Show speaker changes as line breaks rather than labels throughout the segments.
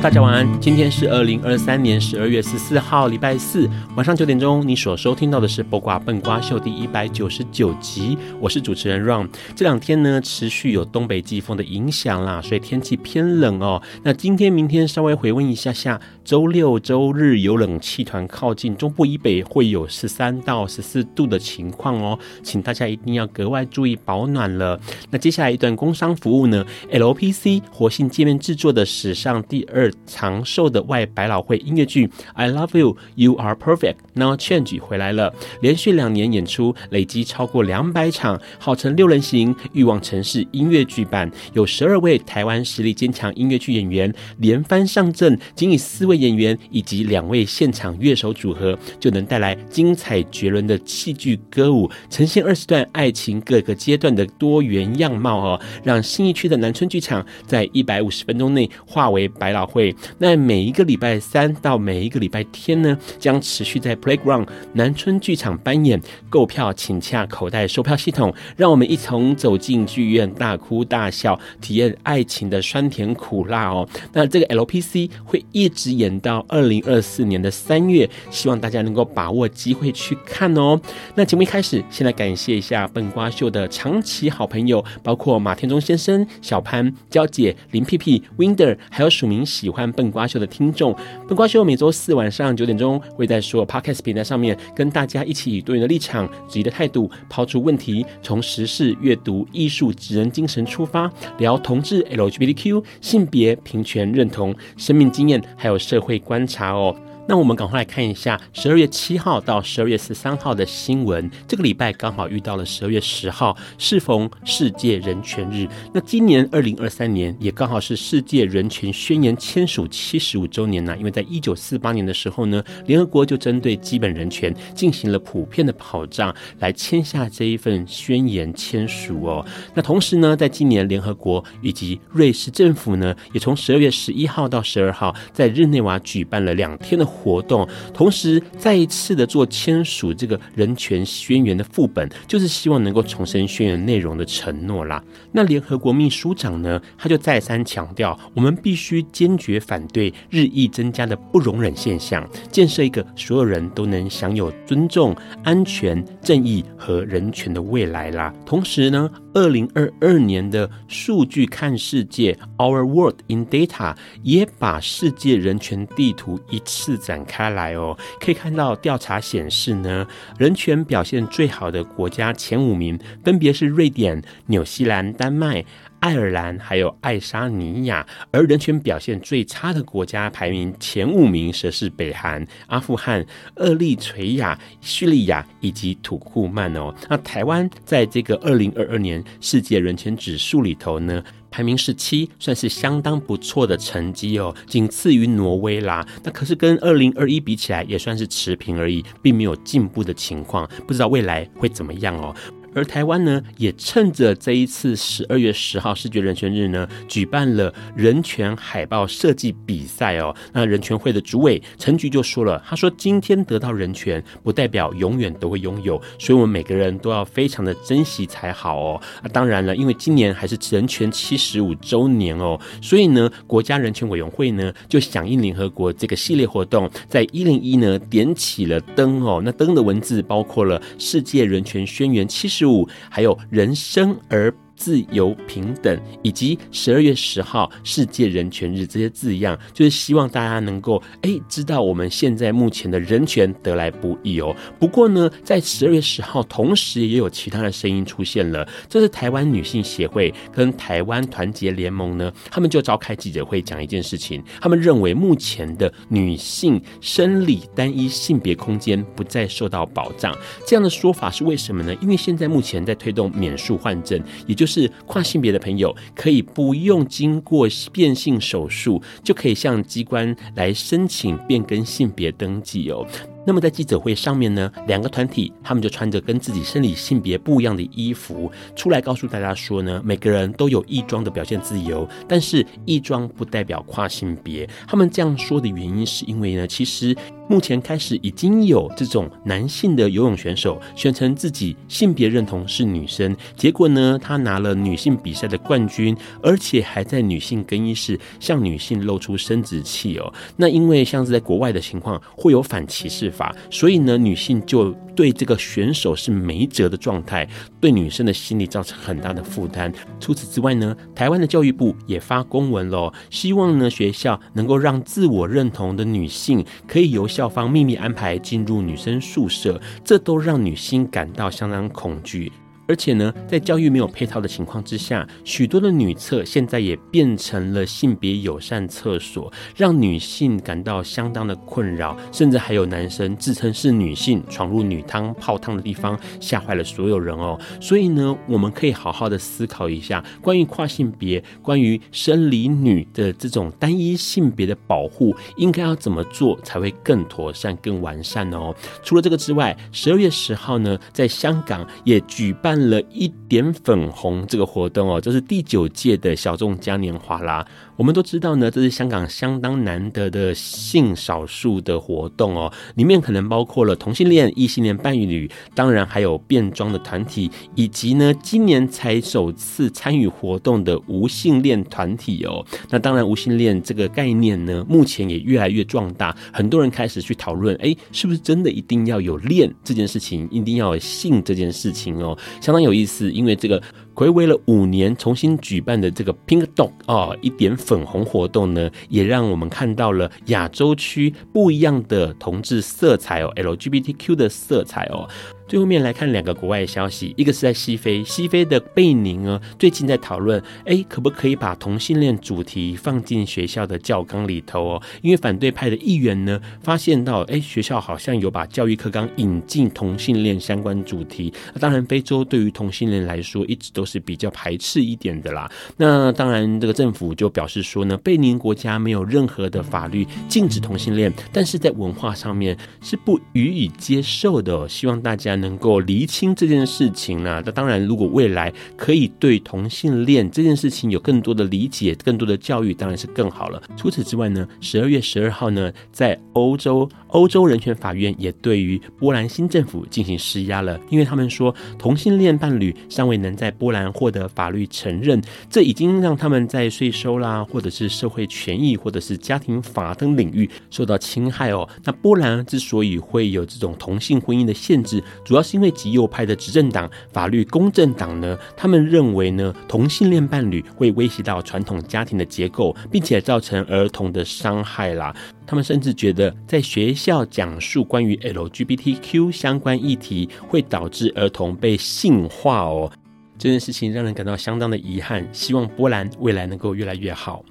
大家晚安，今天是二零二三年十二月十四号，礼拜四晚上九点钟，你所收听到的是《播瓜笨瓜秀》第一百九十九集，我是主持人 Ron。这两天呢，持续有东北季风的影响啦，所以天气偏冷哦。那今天、明天稍微回温一下下，周六、周日有冷气团靠近中部以北，会有十三到十四度的情况哦，请大家一定要格外注意保暖了。那接下来一段工商服务呢，LPC 活性界面制作的史上第二。长寿的外百老汇音乐剧《I Love You, You Are Perfect, Now Change》回来了，连续两年演出，累积超过两百场，号称六人行欲望城市音乐剧版，有十二位台湾实力坚强音乐剧演员连番上阵，仅以四位演员以及两位现场乐手组合，就能带来精彩绝伦的戏剧歌舞，呈现二十段爱情各个阶段的多元样貌哦，让新义区的南村剧场在一百五十分钟内化为百老汇。那每一个礼拜三到每一个礼拜天呢，将持续在 Playground 南村剧场扮演。购票请洽口袋售票系统，让我们一同走进剧院，大哭大笑，体验爱情的酸甜苦辣哦。那这个 LPC 会一直演等到二零二四年的三月，希望大家能够把握机会去看哦。那节目一开始，先来感谢一下笨瓜秀的长期好朋友，包括马天中先生、小潘、娇姐、林屁屁、Winder，还有署名喜。欢笨瓜秀的听众，笨瓜秀每周四晚上九点钟会在所有 Podcast 平台上面跟大家一起以多元的立场、质疑的态度抛出问题，从时事、阅读、艺术、职人精神出发，聊同志、LGBTQ、性别平权认同、生命经验，还有社会观察哦。那我们赶快来看一下十二月七号到十二月十三号的新闻。这个礼拜刚好遇到了十二月十号，适逢世界人权日。那今年二零二三年也刚好是世界人权宣言签署七十五周年呢。因为在一九四八年的时候呢，联合国就针对基本人权进行了普遍的保障，来签下这一份宣言签署哦。那同时呢，在今年联合国以及瑞士政府呢，也从十二月十一号到十二号在日内瓦举办了两天的。活动，同时再一次的做签署这个人权宣言的副本，就是希望能够重申宣言内容的承诺啦。那联合国秘书长呢，他就再三强调，我们必须坚决反对日益增加的不容忍现象，建设一个所有人都能享有尊重、安全、正义和人权的未来啦。同时呢，二零二二年的数据看世界 Our World in Data 也把世界人权地图一次。展开来哦，可以看到调查显示呢，人权表现最好的国家前五名分别是瑞典、纽西兰、丹麦、爱尔兰还有爱沙尼亚，而人权表现最差的国家排名前五名则是北韩、阿富汗、厄立垂亚、叙利亚以及土库曼哦。那台湾在这个二零二二年世界人权指数里头呢，排名十七，算是相当不错的成绩哦，仅次于挪威啦。那可是跟二零二一比起来，也算是持平而已，并没有进步的情况。不知道未来会怎么样哦。而台湾呢，也趁着这一次十二月十号视觉人权日呢，举办了人权海报设计比赛哦。那人权会的主委陈菊就说了，他说：“今天得到人权，不代表永远都会拥有，所以我们每个人都要非常的珍惜才好哦。”啊，当然了，因为今年还是人权七十五周年哦，所以呢，国家人权委员会呢就响应联合国这个系列活动，在一零一呢点起了灯哦。那灯的文字包括了《世界人权宣言》七十事物，还有人生而。自由平等，以及十二月十号世界人权日这些字样，就是希望大家能够哎知道我们现在目前的人权得来不易哦。不过呢，在十二月十号同时也有其他的声音出现了，这是台湾女性协会跟台湾团结联盟呢，他们就召开记者会讲一件事情，他们认为目前的女性生理单一性别空间不再受到保障。这样的说法是为什么呢？因为现在目前在推动免术换证，也就是。是跨性别的朋友可以不用经过变性手术，就可以向机关来申请变更性别登记哦。那么在记者会上面呢，两个团体他们就穿着跟自己生理性别不一样的衣服出来，告诉大家说呢，每个人都有异装的表现自由，但是异装不代表跨性别。他们这样说的原因是因为呢，其实目前开始已经有这种男性的游泳选手宣称自己性别认同是女生，结果呢，他拿了女性比赛的冠军，而且还在女性更衣室向女性露出生殖器哦。那因为像是在国外的情况，会有反歧视。所以呢，女性就对这个选手是没辙的状态，对女生的心理造成很大的负担。除此之外呢，台湾的教育部也发公文了，希望呢学校能够让自我认同的女性可以由校方秘密安排进入女生宿舍，这都让女性感到相当恐惧。而且呢，在教育没有配套的情况之下，许多的女厕现在也变成了性别友善厕所，让女性感到相当的困扰，甚至还有男生自称是女性闯入女汤泡汤的地方，吓坏了所有人哦。所以呢，我们可以好好的思考一下，关于跨性别、关于生理女的这种单一性别的保护，应该要怎么做才会更妥善、更完善哦？除了这个之外，十二月十号呢，在香港也举办。了一点粉红这个活动哦，就是第九届的小众嘉年华啦。我们都知道呢，这是香港相当难得的性少数的活动哦，里面可能包括了同性恋、异性恋伴侣，当然还有变装的团体，以及呢今年才首次参与活动的无性恋团体哦。那当然，无性恋这个概念呢，目前也越来越壮大，很多人开始去讨论，哎，是不是真的一定要有恋这件事情，一定要有性这件事情哦，相当有意思，因为这个。暌违了五年，重新举办的这个 Pink Dot 哦，一点粉红活动呢，也让我们看到了亚洲区不一样的同志色彩哦，LGBTQ 的色彩哦。最后面来看两个国外消息，一个是在西非，西非的贝宁呢，最近在讨论，哎，可不可以把同性恋主题放进学校的教纲里头哦？因为反对派的议员呢，发现到，哎，学校好像有把教育课纲引进同性恋相关主题。那当然，非洲对于同性恋来说，一直都是比较排斥一点的啦。那当然，这个政府就表示说呢，贝宁国家没有任何的法律禁止同性恋，但是在文化上面是不予以接受的。希望大家。能够厘清这件事情呢？那当然，如果未来可以对同性恋这件事情有更多的理解、更多的教育，当然是更好了。除此之外呢，十二月十二号呢，在欧洲欧洲人权法院也对于波兰新政府进行施压了，因为他们说同性恋伴侣尚未能在波兰获得法律承认，这已经让他们在税收啦，或者是社会权益，或者是家庭法等领域受到侵害哦。那波兰之所以会有这种同性婚姻的限制，主要是因为极右派的执政党法律公正党呢，他们认为呢，同性恋伴侣会威胁到传统家庭的结构，并且造成儿童的伤害啦。他们甚至觉得在学校讲述关于 LGBTQ 相关议题，会导致儿童被性化哦。这件事情让人感到相当的遗憾。希望波兰未来能够越来越好。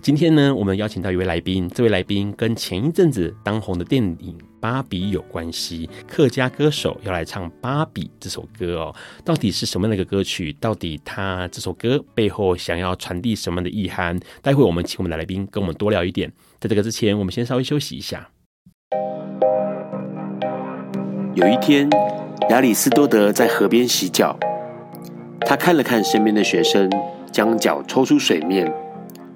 今天呢，我们邀请到一位来宾，这位来宾跟前一阵子当红的电影《芭比》有关系。客家歌手要来唱《芭比》这首歌哦，到底是什么样的一个歌曲？到底他这首歌背后想要传递什么样的意涵？待会我们请我们的来宾跟我们多聊一点。在这个之前，我们先稍微休息一下。
有一天，亚里士多德在河边洗脚，他看了看身边的学生，将脚抽出水面，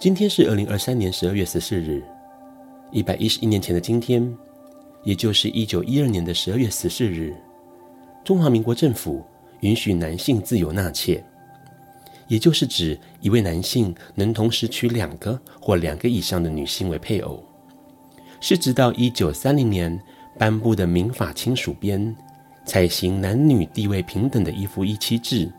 今天是二零二三年十二月十四日，一百一十一年前的今天，也就是一九一二年的十二月十四日，中华民国政府允许男性自由纳妾，也就是指一位男性能同时娶两个或两个以上的女性为配偶，是直到一九三零年颁布的民法亲属编，采行男女地位平等的一夫一妻制，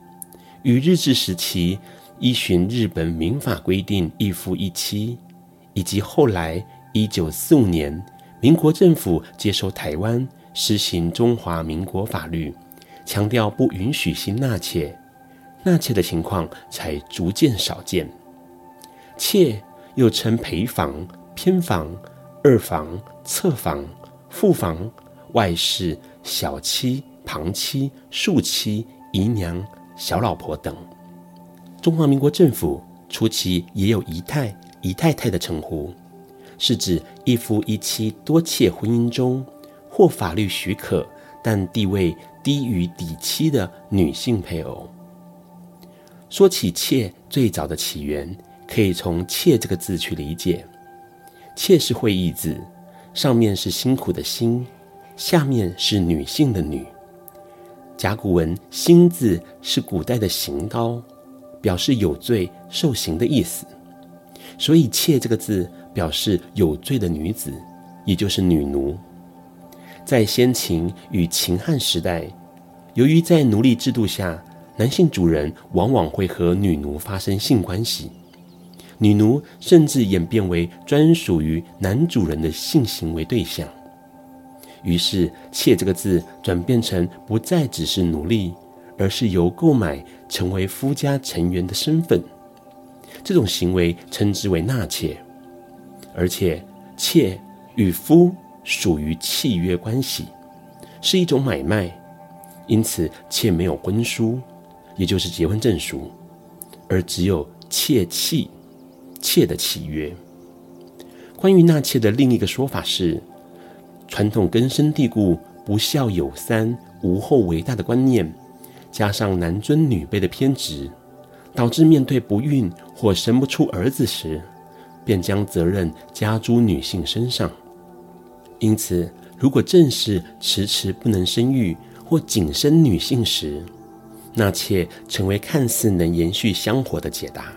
与日治时期。依循日本民法规定一夫一妻，以及后来一九四五年民国政府接收台湾实行中华民国法律，强调不允许新纳妾，纳妾的情况才逐渐少见。妾又称陪房、偏房、二房、侧房、副房、外室、小妻、旁妻、庶妻、姨娘、小老婆等。中华民国政府初期也有姨太、姨太太的称呼，是指一夫一妻多妾婚姻中，获法律许可但地位低于嫡妻的女性配偶。说起妾最早的起源，可以从“妾”这个字去理解。妾是会意字，上面是辛苦的“辛”，下面是女性的“女”。甲骨文“辛”字是古代的行刀。表示有罪受刑的意思，所以“妾”这个字表示有罪的女子，也就是女奴。在先秦与秦汉时代，由于在奴隶制度下，男性主人往往会和女奴发生性关系，女奴甚至演变为专属于男主人的性行为对象。于是“妾”这个字转变成不再只是奴隶。而是由购买成为夫家成员的身份，这种行为称之为纳妾，而且妾与夫属于契约关系，是一种买卖，因此妾没有婚书，也就是结婚证书，而只有妾契，妾的契约。关于纳妾的另一个说法是，传统根深蒂固“不孝有三，无后为大”的观念。加上男尊女卑的偏执，导致面对不孕或生不出儿子时，便将责任加诸女性身上。因此，如果正是迟迟不能生育或仅生女性时，纳妾成为看似能延续香火的解答。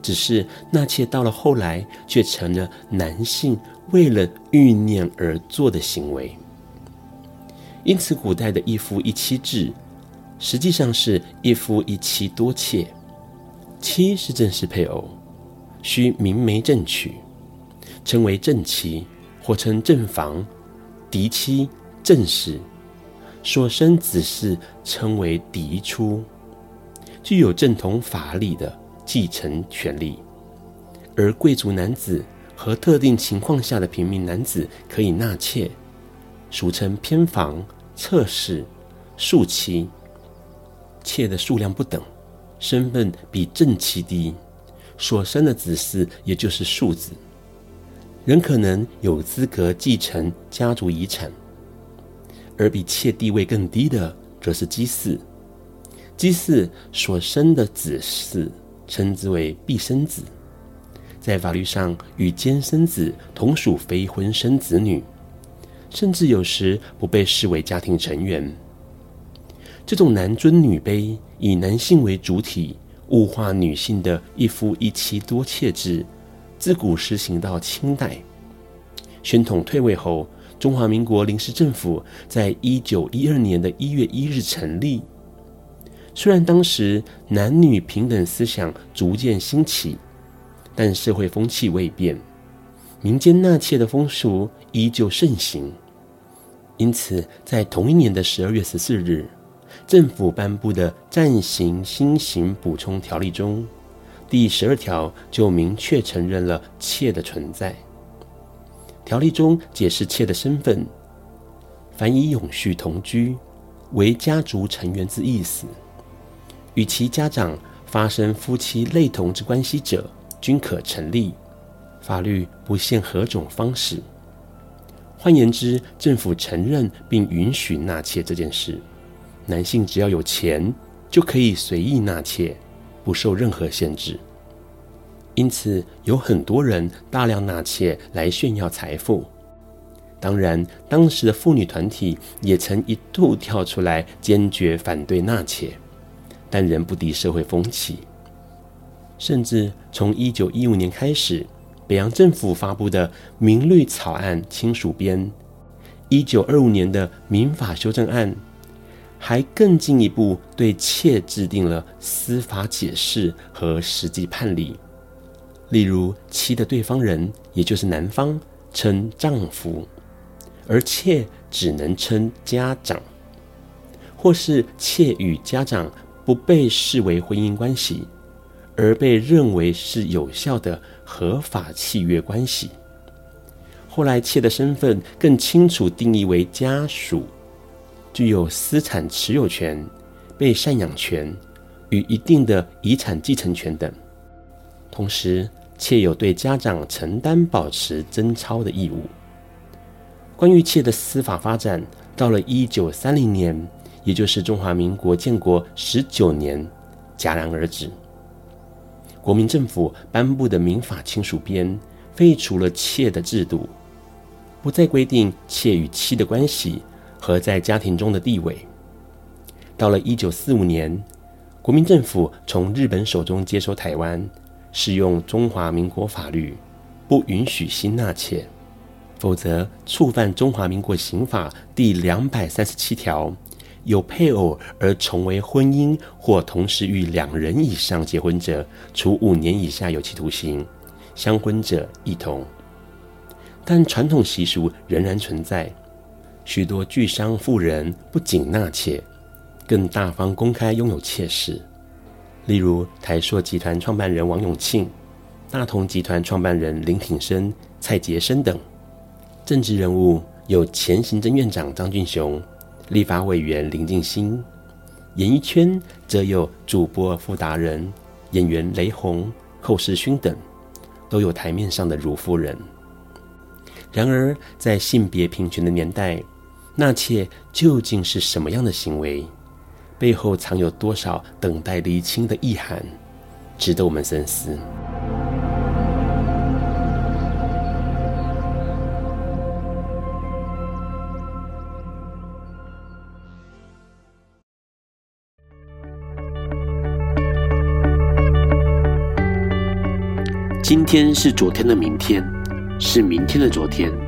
只是纳妾到了后来，却成了男性为了欲念而做的行为。因此，古代的一夫一妻制。实际上是一夫一妻多妾，妻是正式配偶，需明媒正娶，称为正妻，或称正房；嫡妻、正室，所生子嗣称为嫡出，具有正统法理的继承权利。而贵族男子和特定情况下的平民男子可以纳妾，俗称偏房、侧室、庶妻。妾的数量不等，身份比正妻低，所生的子嗣也就是庶子，仍可能有资格继承家族遗产。而比妾地位更低的，则是姬嗣。姬嗣所生的子嗣称之为婢生子，在法律上与监生子同属非婚生子女，甚至有时不被视为家庭成员。这种男尊女卑、以男性为主体、物化女性的一夫一妻多妾制，自古实行到清代。宣统退位后，中华民国临时政府在一九一二年的一月一日成立。虽然当时男女平等思想逐渐兴起，但社会风气未变，民间纳妾的风俗依旧盛行。因此，在同一年的十二月十四日，政府颁布的暂行新刑补充条例中，第十二条就明确承认了妾的存在。条例中解释妾的身份，凡以永续同居为家族成员之意思，与其家长发生夫妻类同之关系者，均可成立。法律不限何种方式。换言之，政府承认并允许纳妾这件事，男性只要有钱就可以随意纳妾，不受任何限制。因此，有很多人大量纳妾来炫耀财富。当然，当时的妇女团体也曾一度跳出来坚决反对纳妾，但仍不敌社会风气。甚至从一九一五年开始。北洋政府发布的民律草案亲属编，一九二五年的民法修正案，还更进一步对妾制定了司法解释和实际判例。例如，妻的对方人，也就是男方，称丈夫，而妾只能称家长，或是妾与家长不被视为婚姻关系。而被认为是有效的合法契约关系。后来，妾的身份更清楚定义为家属，具有私产持有权、被赡养权与一定的遗产继承权等。同时，妾有对家长承担保持贞操的义务。关于妾的司法发展，到了一九三零年，也就是中华民国建国十九年，戛然而止。国民政府颁布的民法亲属编废除了妾的制度，不再规定妾与妻的关系和在家庭中的地位。到了一九四五年，国民政府从日本手中接收台湾，适用中华民国法律，不允许新纳妾，否则触犯中华民国刑法第两百三十七条。有配偶而重为婚姻或同时与两人以上结婚者，处五年以下有期徒刑；相婚者一同。但传统习俗仍然存在，许多巨商富人不仅纳妾，更大方公开拥有妾室。例如台塑集团创办人王永庆、大同集团创办人林挺生、蔡杰生等。政治人物有前行政院长张俊雄。立法委员林静欣，演艺圈则有主播傅达人、演员雷洪、寇世勋等，都有台面上的如夫人。然而，在性别平权的年代，纳妾究竟是什么样的行为？背后藏有多少等待厘清的意涵，值得我们深思。
今天是昨天的明天，是明天的昨天。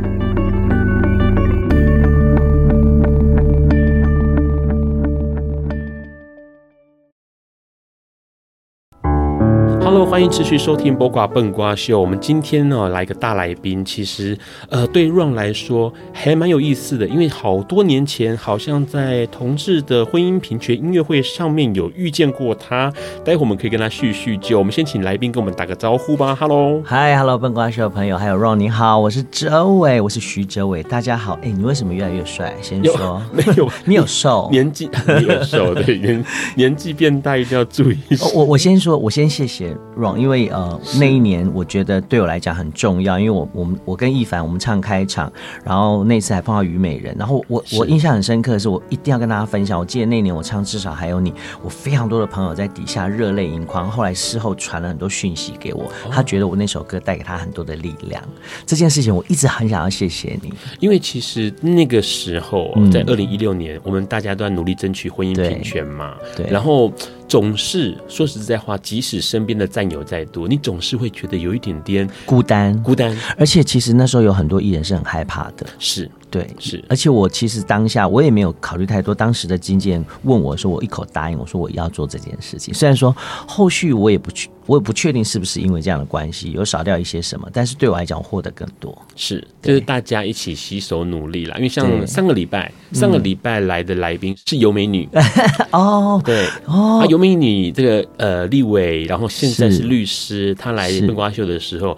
欢迎持续收听《播瓜笨瓜秀》。我们今天呢来个大来宾，其实呃对 Ron 来说还蛮有意思的，因为好多年前好像在同志的婚姻平权音乐会上面有遇见过他。待会我们可以跟他叙叙旧。我们先请来宾跟我们打个招呼吧。Hello，Hi，Hello，笨瓜秀的朋友，还有 Ron，你好，我是周伟，我是徐哲伟，大家好。哎，你为什么越来越帅？先说 没有，你有瘦，
年纪没有瘦，对，年年纪变大一定要注意。
我我先说，我先谢谢。wrong，因为呃那一年我觉得对我来讲很重要，因为我我们我跟易凡我们唱开场，然后那次还碰到虞美人，然后我我印象很深刻的是，我一定要跟大家分享。我记得那年我唱至少还有你，我非常多的朋友在底下热泪盈眶，后来事后传了很多讯息给我，他觉得我那首歌带给他很多的力量。这件事情我一直很想要谢谢你，
因为其实那个时候在二零一六年，我们大家都在努力争取婚姻平权嘛，
对，
然后。总是说实在话，即使身边的战友再多，你总是会觉得有一点点
孤单。
孤单，
而且其实那时候有很多艺人是很害怕的。
是，
对，
是。
而且我其实当下我也没有考虑太多，当时的经纪人问我说，我一口答应，我说我要做这件事情。虽然说后续我也不去，我也不确定是不是因为这样的关系有少掉一些什么，但是对我来讲，我获得更多。
是，就是大家一起携手努力啦。因为像上个礼拜，上个礼拜来的来宾是尤美女
哦，
对哦，尤美女这个呃立委，然后现在是律师，她来笨瓜秀的时候。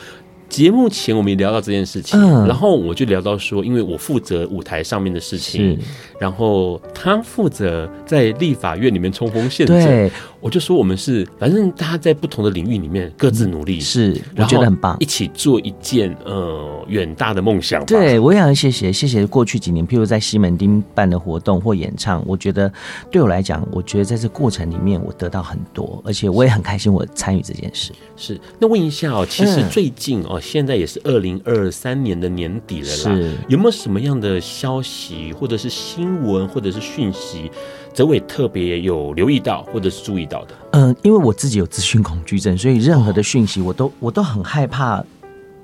节目前我们也聊到这件事情，嗯、然后我就聊到说，因为我负责舞台上面的事情，然后他负责在立法院里面冲锋陷阵。对，我就说我们是，反正大家在不同的领域里面各自努力，
是，我觉得很棒，
一起做一件呃远大的梦想。
对，我也要谢谢谢谢过去几年，譬如在西门町办的活动或演唱，我觉得对我来讲，我觉得在这过程里面我得到很多，而且我也很开心我参与这件事。
是，那问一下哦，其实最近哦。现在也是二零二三年的年底了啦，是有没有什么样的消息，或者是新闻，或者是讯息，泽伟特别有留意到，或者是注意到的？
嗯、呃，因为我自己有资讯恐惧症，所以任何的讯息我都我都很害怕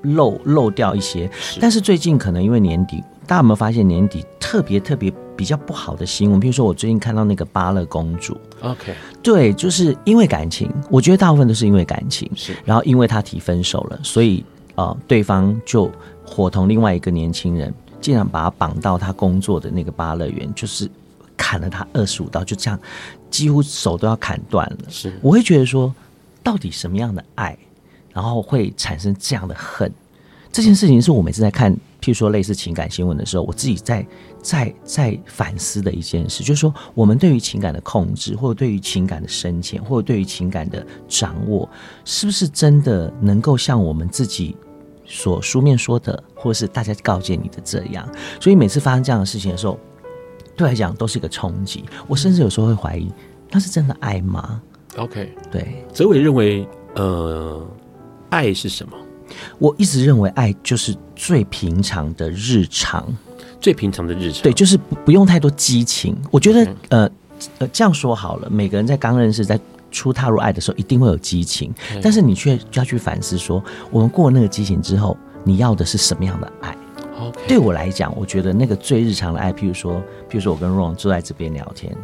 漏漏掉一些。是但是最近可能因为年底，大家有没有发现年底特别特别比较不好的新闻？比如说我最近看到那个芭乐公主
，OK，
对，就是因为感情，我觉得大部分都是因为感情，是，然后因为他提分手了，所以。啊！对方就伙同另外一个年轻人，竟然把他绑到他工作的那个芭乐园，就是砍了他二十五刀，就这样，几乎手都要砍断了。是，我会觉得说，到底什么样的爱，然后会产生这样的恨？这件事情是我每次在看，譬如说类似情感新闻的时候，我自己在在在反思的一件事，就是说，我们对于情感的控制，或者对于情感的深浅，或者对于情感的掌握，是不是真的能够像我们自己？所书面说的，或是大家告诫你的这样，所以每次发生这样的事情的时候，对我来讲都是一个冲击。我甚至有时候会怀疑，那是真的爱吗
？OK，
对。
哲伟认为，呃，爱是什么？
我一直认为，爱就是最平常的日常，
最平常的日常。
对，就是不不用太多激情。我觉得，Okay. 呃呃，这样说好了，每个人在刚认识，在初踏入爱的时候，一定会有激情，但是你却就要去反思说，我们过了那个激情之后，你要的是什么样的爱.对我来讲，我觉得那个最日常的爱，譬如说，譬如说我跟 Ron 坐在这边聊天，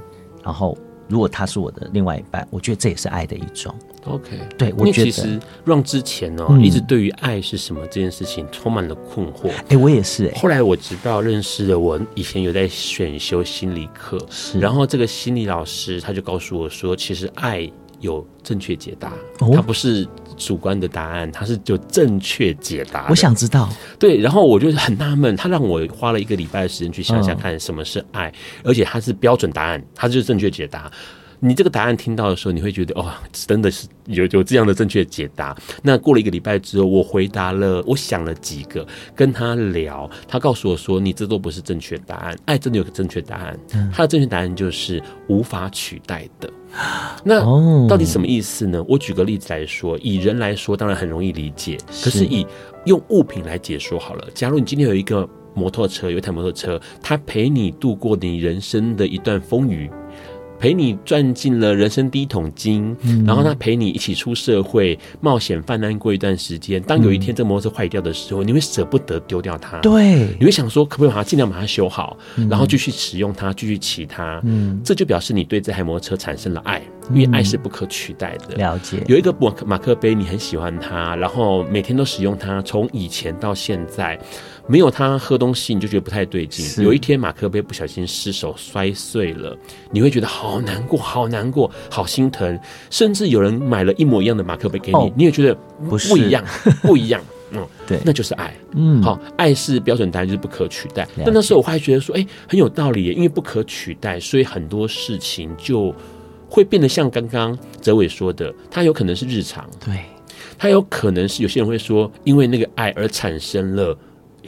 然后如果他是我的另外一半，我觉得这也是爱的一种。
OK，
对，我觉得
其实 Ron 之前哦，嗯、一直对于爱是什么这件事情充满了困惑。
哎、欸，我也是、欸。
后来我知道认识了我以前有在选修心理课，是然后这个心理老师他就告诉我说，其实爱有正确解答，哦、它不是主观的答案，它是就正确解答。
我想知道，
对，然后我就很纳闷，他让我花了一个礼拜的时间去想想看什么是爱，哦、而且它是标准答案，它就是正确解答。你这个答案听到的时候，你会觉得哦，真的是有有这样的正确解答。那过了一个礼拜之后，我回答了，我想了几个，跟他聊，他告诉我说，你这都不是正确答案。爱真的有个正确答案，他的正确答案就是无法取代的。那到底什么意思呢？我举个例子来说，以人来说，当然很容易理解，可是以用物品来解说好了。假如你今天有一个摩托车，有一台摩托车，它陪你度过你人生的一段风雨。陪你赚进了人生第一桶金，嗯、然后他陪你一起出社会冒险犯难过一段时间。当有一天这摩托车坏掉的时候，嗯、你会舍不得丢掉它。
对，
你会想说可不可以把它尽量把它修好，嗯、然后继续使用它，继续骑它。嗯，这就表示你对这台摩托车产生了爱，因为爱是不可取代的。
了解。
有一个马马克杯，你很喜欢它，然后每天都使用它，从以前到现在。没有它喝东西，你就觉得不太对劲。有一天马克杯不小心失手摔碎了，你会觉得好难过，好难过，好心疼。甚至有人买了一模一样的马克杯给你，哦、你也觉得不一样，不，一样。嗯，对，那就是爱。嗯，好，爱是标准答案，就是不可取代。但那时候我还觉得说，哎，很有道理，因为不可取代，所以很多事情就会变得像刚刚哲伟说的，它有可能是日常，
对，
它有可能是有些人会说，因为那个爱而产生了。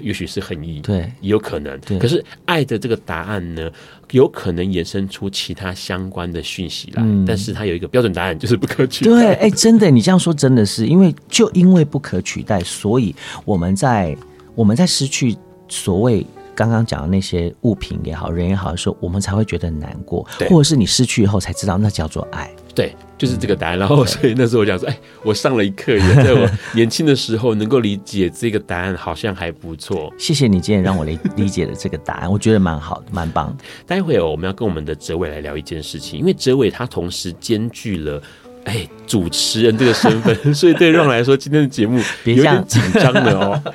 也许是恨意，
对，
也有可能。对可是爱的这个答案呢，有可能衍生出其他相关的讯息来。嗯，但是它有一个标准答案，就是不可取代。
对，哎、欸，真的，你这样说真的是因为就因为不可取代，所以我们在我们在失去所谓刚刚讲的那些物品也好，人也好的时候，我们才会觉得很难过，
对
或者是你失去以后才知道那叫做爱。
对，就是这个答案。然后，所以那时候我讲说，哎，我上了一课，也在我年轻的时候能够理解这个答案，好像还不错。
谢谢你今天让我理理解了这个答案，我觉得蛮好的，蛮棒的。
待会哦，我们要跟我们的哲伟来聊一件事情，因为哲伟他同时兼具了哎主持人这个身份，所以对 Ron 来说，今天的节目有点紧张的哦。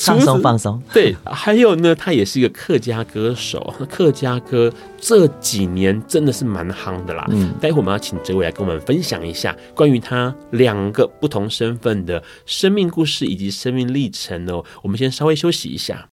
放松放松，
对，还有呢，他也是一个客家歌手。客家歌这几年真的是蛮夯的啦。嗯，待会我们要请哲伟来跟我们分享一下关于他两个不同身份的生命故事以及生命历程哦。我们先稍微休息一下。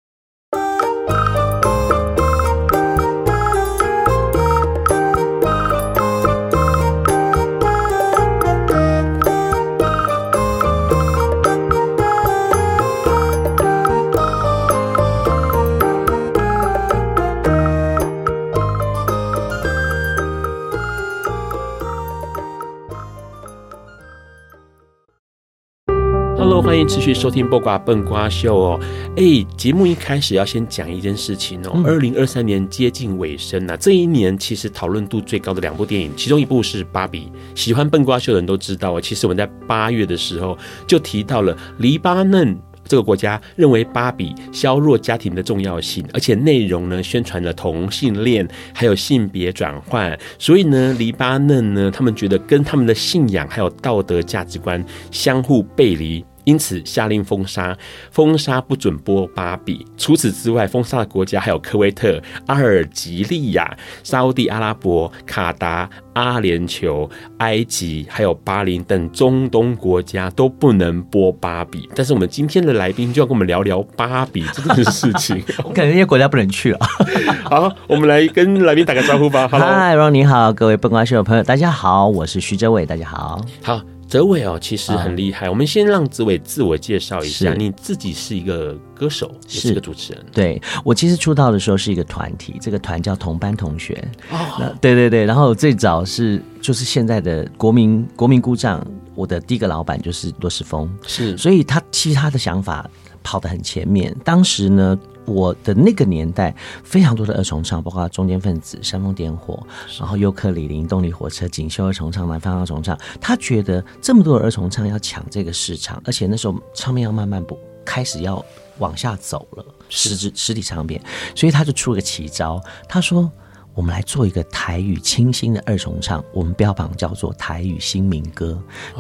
欢迎持续收听《播瓜笨瓜秀》哦，哎，节目一开始要先讲一件事情哦。二零二三年接近尾声了，这一年其实讨论度最高的两部电影，其中一部是《芭比》。喜欢笨瓜秀的人都知道哦，其实我们在八月的时候就提到了黎巴嫩这个国家认为《芭比》削弱家庭的重要性，而且内容呢宣传了同性恋还有性别转换，所以呢，黎巴嫩呢他们觉得跟他们的信仰还有道德价值观相互背离。因此下令封杀，封杀不准播芭比。除此之外，封杀的国家还有科威特、阿尔及利亚、沙乌地阿拉伯、卡达、阿联酋、埃及，还有巴林等中东国家都不能播芭比。但是我们今天的来宾就要跟我们聊聊芭比这件事情。
我感觉那些国家不能去了。
好，我们来跟来宾打个招呼吧。
嗨，Ron 你好，各位笨瓜秀的朋友，大家好，我是徐哲伟，大家好。
好。哲伟哦，其实很厉害。我们先让哲伟自我介绍一下，你自己是一个歌手，也是个主持人。
对，我其实出道的时候是一个团体，这个团叫同班同学。哦，对对对。然后最早是就是现在的国民国民姑丈，我的第一个老板就是罗世峰。是，所以他其实他的想法跑得很前面。当时呢。我的那个年代，非常多的二重唱，包括中间分子、煽风点火，然后尤克里林、动力火车、锦绣二重唱、南方二重唱。他觉得这么多的二重唱要抢这个市场，而且那时候唱片要慢慢不开始要往下走了，实质实体唱片，所以他就出了个奇招，他说：“我们来做一个台语清新的二重唱，我们标榜叫做台语新民歌。”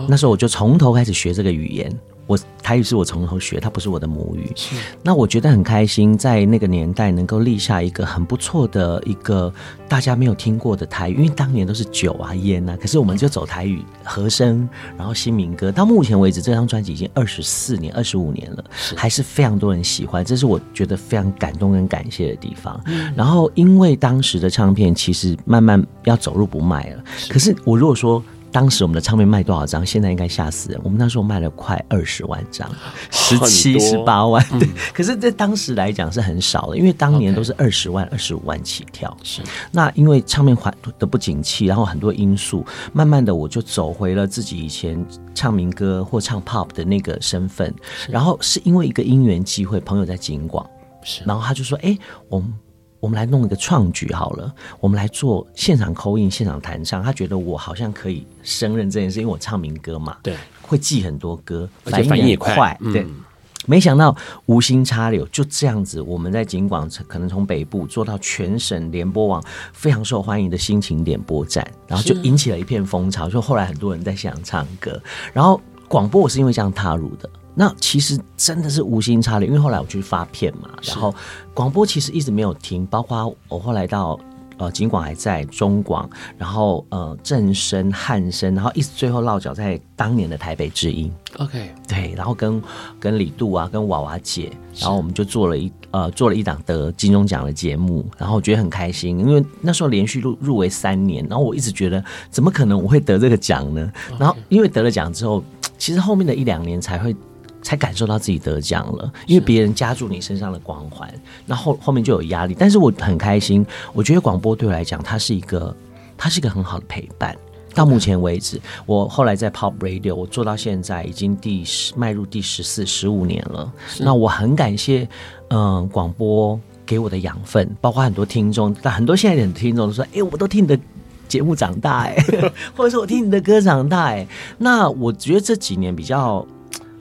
那时候我就从头开始学这个语言。我台语是我从头学，它不是我的母语。是，那我觉得很开心，在那个年代能够立下一个很不错的一个大家没有听过的台语，因为当年都是酒啊烟啊，可是我们就走台语和声，然后新民歌。到目前为止，这张专辑已经二十四年、二十五年了，还是非常多人喜欢，这是我觉得非常感动跟感谢的地方。然后，因为当时的唱片其实慢慢要走入不卖了，可是我如果说。当时我们的唱片卖多少张？现在应该吓死人。我们那时候卖了快二十万张，十七、十八万。对，可是，在当时来讲是很少的，因为当年都是二十万、二十五万起跳。是。那因为唱片环的不景气，然后很多因素，慢慢的我就走回了自己以前唱民歌或唱 pop 的那个身份。然后是因为一个因缘机会，朋友在景广，是。然后他就说：“哎，我们。”我们来弄一个创举好了，我们来做现场 call in、现场弹唱。他觉得我好像可以胜任这件事，因为我唱民歌嘛，对，会记很多歌，反应也快，对。嗯、没想到无心插柳，就这样子，我们在景广可能从北部做到全省联播网非常受欢迎的心情点播站，然后就引起了一片风潮，就后来很多人在现场唱歌，然后广播我是因为这样踏入的。那其实真的是无心插柳，因为后来我去发片嘛，然后广播其实一直没有停，包括我后来到呃景广还在中广，然后呃正声汉声，然后一直最后落脚在当年的台北之音。OK，对，然后跟跟李杜啊，跟娃娃姐，然后我们就做了一呃做了一档得金钟奖的节目，然后我觉得很开心，因为那时候连续入入围三年，然后我一直觉得怎么可能我会得这个奖呢然后因为得了奖之后，其实后面的一两年才会。才感受到自己得奖了，因为别人加注你身上的光环，那后后面就有压力。但是我很开心，我觉得广播对我来讲，它是一个，它是一个很好的陪伴。到目前为止，我后来在 Pop Radio，我做到现在已经第十迈入第十四十五年了。那我很感谢，嗯，广播给我的养分，包括很多听众，但很多现在的听众都说：“哎、欸，我都听你的节目长大，哎，或者说我听你的歌长大，哎。”那我觉得这几年比较。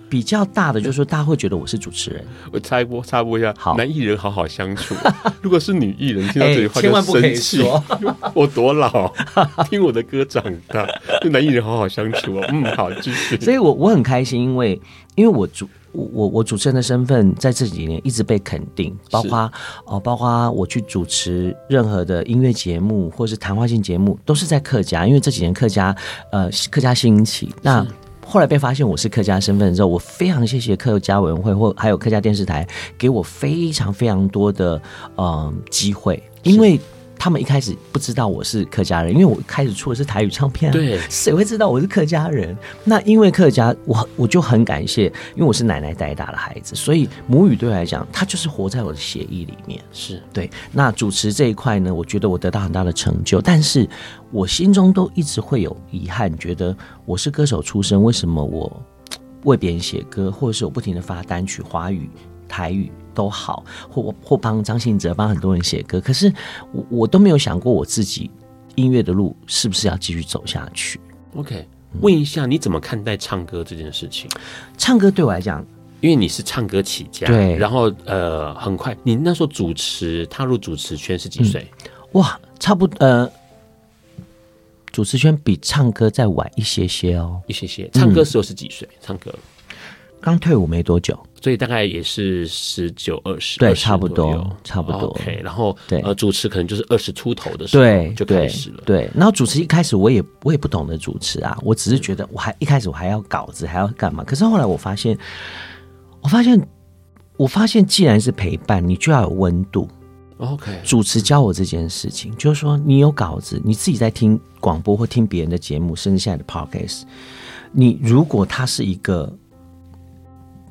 比较大的就是说，大家会觉得我是主持人。
我插一波，插播一下。好，男艺人好好相处。如果是女艺人，听到这句话就
不可以说
我多老，听我的歌长大。就男艺人好好相处哦。嗯，好，继续。
所以我我很开心，因为因为我主我我主持人的身份在这几年一直被肯定，包括哦、呃，包括我去主持任何的音乐节目或是谈话性节目，都是在客家。因为这几年客家呃客家兴起，那。后来被发现我是客家身份之后，我非常谢谢客家委员会或还有客家电视台给我非常非常多的嗯机会，因为。他们一开始不知道我是客家人，因为我开始出的是台语唱片啊。
对，
谁会知道我是客家人？那因为客家，我我就很感谢，因为我是奶奶带大的孩子，所以母语对我来讲，它就是活在我的血液里面。
是对。那
主持这一块呢，我觉得我得到很大的成就，但是我心中都一直会有遗憾，觉得我是歌手出身，为什么我为别人写歌，或者是我不停的发单曲，华语、台语。都好，或或帮张信哲帮很多人写歌，可是我我都没有想过我自己音乐的路是不是要继续走下去。
OK，问一下你怎么看待唱歌这件事情？
唱歌对我来讲，
因为你是唱歌起家，
对，
然后呃，很快你那时候主持踏入主持圈是几岁？
嗯，哇，差不多呃，主持圈比唱歌再晚一些些哦，
一些些。唱歌时候是几岁？嗯，唱歌。
刚退伍没多久，
所以大概也是十九二十，
对，差不多，差不多。
OK，然后
对，
呃，主持可能就是二十出头的时候，
对，
就开始了。
对，然后主持一开始我也我也不懂得主持啊，我只是觉得我还一开始我还要稿子，还要干嘛？可是后来我发现，我发现，我发现，既然是陪伴，你就要有温度。
OK，
主持教我这件事情，就是说你有稿子，你自己在听广播或听别人的节目，甚至现在的 Podcast，你如果他是一个。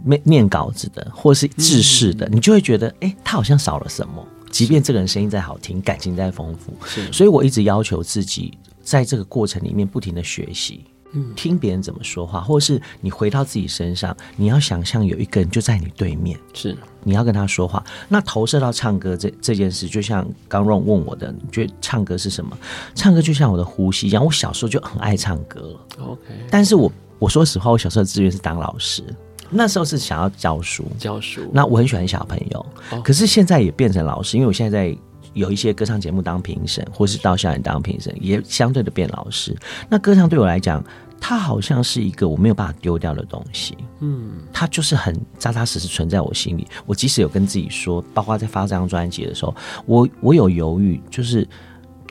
念念稿子的，或是制式的，嗯，你就会觉得，哎，欸，他好像少了什么。即便这个人声音再好听，感情再丰富，是。所以我一直要求自己，在这个过程里面不停的学习，嗯，听别人怎么说话，或是你回到自己身上，你要想象有一个人就在你对面，
是，
你要跟他说话。那投射到唱歌这这件事，就像刚 Ron 问我的，你觉得唱歌是什么？唱歌就像我的呼吸一样。我小时候就很爱唱歌了
，OK。
但是我我说实话，我小时候的志愿是当老师。那时候是想要教书，
教书。
那我很喜欢小朋友，哦，可是现在也变成老师，因为我现在在有一些歌唱节目当评审，或是到校园当评审，也相对的变老师。那歌唱对我来讲，它好像是一个我没有办法丢掉的东西。嗯，它就是很扎扎实实存在我心里。我即使有跟自己说，包括在发这张专辑的时候，我我有犹豫，就是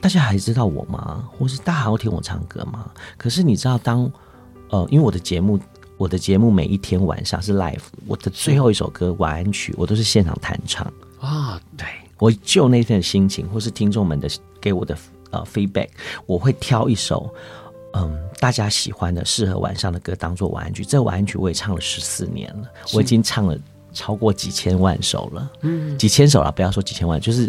大家还知道我吗？或是大家还要听我唱歌吗？可是你知道当，当呃，因为我的节目。我的节目每一天晚上是 live，我的最后一首歌晚安曲，我都是现场弹唱
啊。
对，我就那天的心情，或是听众们的给我的呃 feedback，我会挑一首嗯大家喜欢的、适合晚上的歌当做晚安曲。这个晚安曲我也唱了十四年了，我已经唱了超过几千万首了，嗯，几千首了，不要说几千万，就是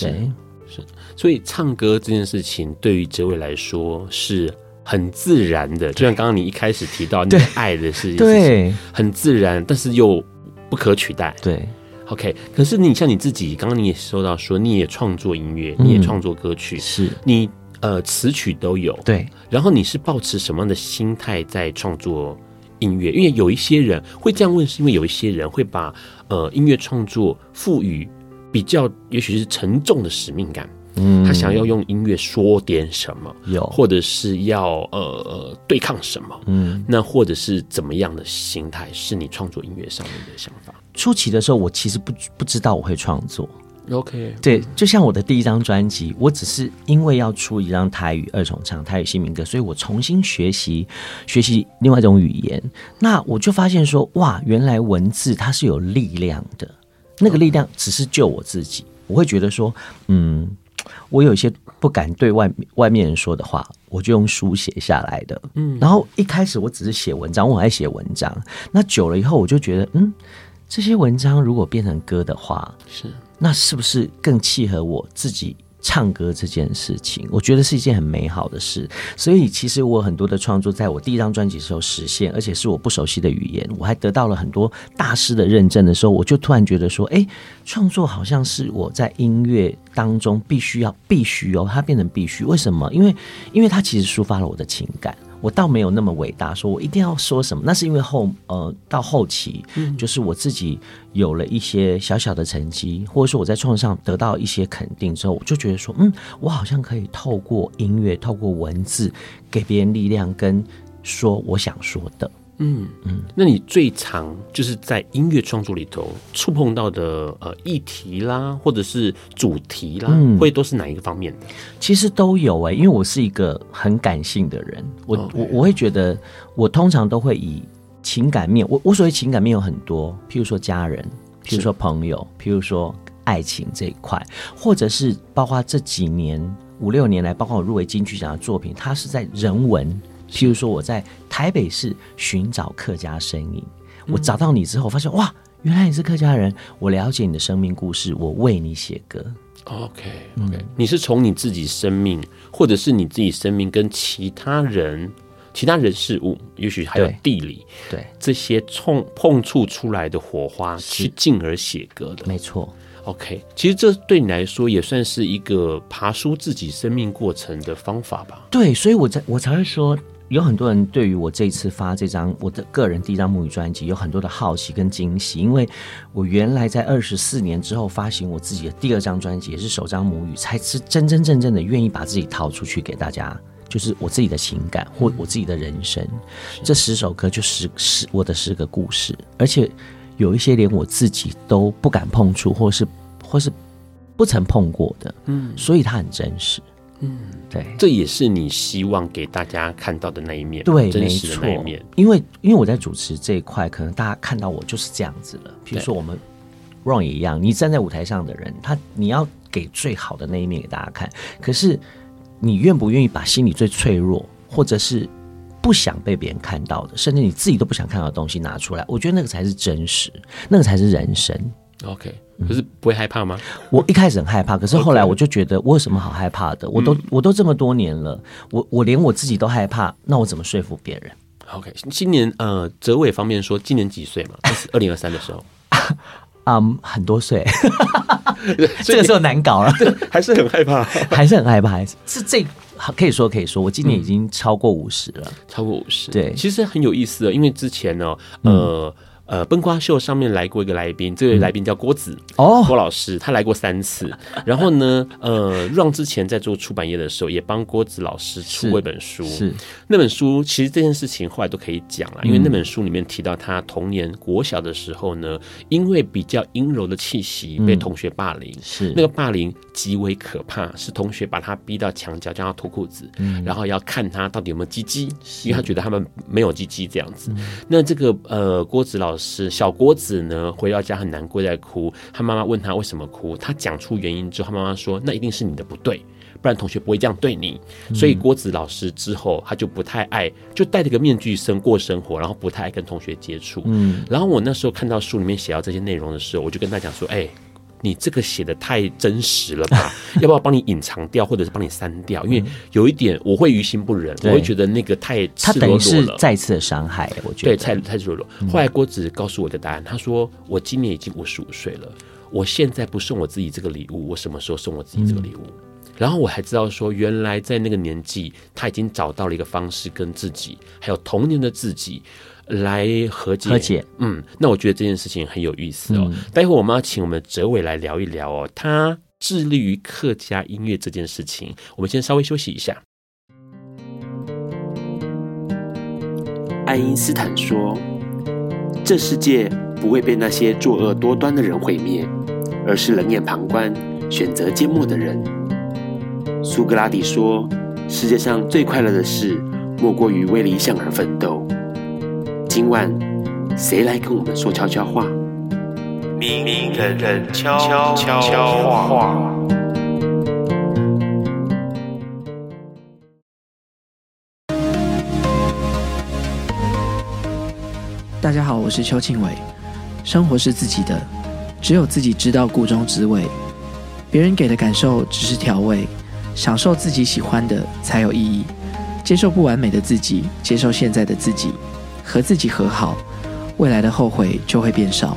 对，
是。所以唱歌这件事情对于哲伟来说是。很自然的，就像刚刚你一开始提到你爱的事情，
对，
很自然，但是又不可取代。
对
，OK。可是你像你自己，刚刚你也说到说，你也创作音乐，你也创作歌曲，
是
你呃词曲都有。
对，
然后你是抱持什么样的心态在创作音乐？因为有一些人会这样问，是因为有一些人会把呃音乐创作赋予比较，也许是沉重的使命感。嗯，他想要用音乐说点什么，
有，
或者是要呃呃对抗什么，嗯，那或者是怎么样的心态，是你创作音乐上面的想法？
初期的时候，我其实不不知道我会创作
，OK，
对，就像我的第一张专辑，我只是因为要出一张台语二重唱、台语新民歌，所以我重新学习学习另外一种语言，那我就发现说，哇，原来文字它是有力量的，那个力量只是救我自己，我会觉得说，嗯。我有一些不敢对外外面人说的话，我就用书写下来的。嗯，然后一开始我只是写文章，我很爱写文章。那久了以后，我就觉得，嗯，这些文章如果变成歌的话，
是，
那是不是更契合我自己唱歌这件事情，我觉得是一件很美好的事。所以其实我很多的创作，在我第一张专辑的时候实现，而且是我不熟悉的语言，我还得到了很多大师的认证的时候，我就突然觉得说，哎，创作好像是我在音乐当中必须要必须哦，它变成必须。为什么？因为因为它其实抒发了我的情感。我倒没有那么伟大，说我一定要说什么。那是因为后呃到后期，就是我自己有了一些小小的成绩，或者说我在创作上得到一些肯定之后，我就觉得说，嗯，我好像可以透过音乐，透过文字，给别人力量，跟说我想说的。
嗯嗯，那你最常就是在音乐创作里头触碰到的呃议题啦，或者是主题啦，嗯、会都是哪一个方面的？
其实都有哎、欸，因为我是一个很感性的人，我 Okay. 我我会觉得我通常都会以情感面，我我所谓情感面有很多，譬如说家人，譬如说朋友，譬如说爱情这一块，或者是包括这几年五六年来，包括我入围金曲奖的作品，它是在人文。譬如说，我在台北市寻找客家身影，我找到你之后，发现哇，原来你是客家人。我了解你的生命故事，我为你写歌。
OK，OK，你是从你自己生命，或者是你自己生命跟其他人、其他人事物，也许还有地理，
对，对
这些冲碰触出来的火花，去进而写歌的，
没错。
OK，其实这对你来说也算是一个爬梳自己生命过程的方法吧？
对，所以我在我才会说。有很多人对于我这次发这张我的个人第一张母语专辑有很多的好奇跟惊喜，因为我原来在二十四年之后发行我自己的第二张专辑，也是首张母语，才是真真正正的愿意把自己掏出去给大家，就是我自己的情感或我自己的人生。这十首歌就十十我的十个故事，而且有一些连我自己都不敢碰触，或是或是不曾碰过的，嗯，所以它很真实。嗯，对，
这也是你希望给大家看到的那一面，
对，
真实的那一面。
因为因为我在主持这一块，可能大家看到我就是这样子了。比如说我们 Ron 也一样，你站在舞台上的人，他你要给最好的那一面给大家看。可是你愿不愿意把心里最脆弱，或者是不想被别人看到的，甚至你自己都不想看到的东西拿出来？我觉得那个才是真实，那个才是人生。
OK。可是不会害怕吗？
我一开始很害怕，可是后来我就觉得，我有什么好害怕的？我都我都这么多年了，我我连我自己都害怕，那我怎么说服别人
？OK，今年呃，哲伟方面说，今年几岁嘛？是 二零二三的时候，
嗯，很多岁，这个时候难搞了，
还是很害怕，
还是很害怕，还是是这可以说可以说，我今年已经超过五十了，
超过五十，
对，
其实很有意思的，因为之前呢，呃。呃，崩瓜秀上面来过一个来宾，这位来宾叫郭子哦，郭老师，他来过三次。然后呢，呃，Ron 之前在做出版业的时候，也帮郭子老师出过一本书。是。那本书，其实这件事情后来都可以讲了，因为那本书里面提到他童年国小的时候呢，因为比较阴柔的气息被同学霸凌，是。那个霸凌极为可怕，是同学把他逼到墙角，叫他脱裤子，嗯。然后要看他到底有没有鸡鸡，因为他觉得他们没有鸡鸡这样子。那这个呃，郭子老是小郭子呢，回到家很难过，在哭。他妈妈问他为什么哭，他讲出原因之后，他妈妈说：“那一定是你的不对，不然同学不会这样对你。”所以郭子老师之后他就不太爱，就戴着个面具生过生活，然后不太爱跟同学接触。嗯，然后我那时候看到书里面写到这些内容的时候，我就跟他讲说：“哎。”你这个写的太真实了吧？要不要帮你隐藏掉，或者是帮你删掉？因为有一点我会于心不忍，我会觉得那个太赤裸裸了。
再次的伤害，我觉得
对，太太赤裸裸。后来郭子告诉我的答案，他说：“我今年已经五十五岁了，我现在不送我自己这个礼物，我什么时候送我自己这个礼物？”然后我还知道说，原来在那个年纪，他已经找到了一个方式，跟自己还有童年的自己。来和解，
和解，
嗯，那我觉得这件事情很有意思哦。嗯、待会我们要请我们哲伟来聊一聊哦，他致力于客家音乐这件事情。我们先稍微休息一下。
爱因斯坦说：“这世界不会被那些作恶多端的人毁灭，而是冷眼旁观、选择缄默的人。”苏格拉底说：“世界上最快乐的事，莫过于为理想而奋斗。”今晚，谁来跟我们说悄悄话？明人人悄悄话。
大家好，我是邱庆伟。生活是自己的，只有自己知道故中滋味。别人给的感受只是调味，享受自己喜欢的才有意义。接受不完美的自己，接受现在的自己，和自己和好，未来的后悔就会变少。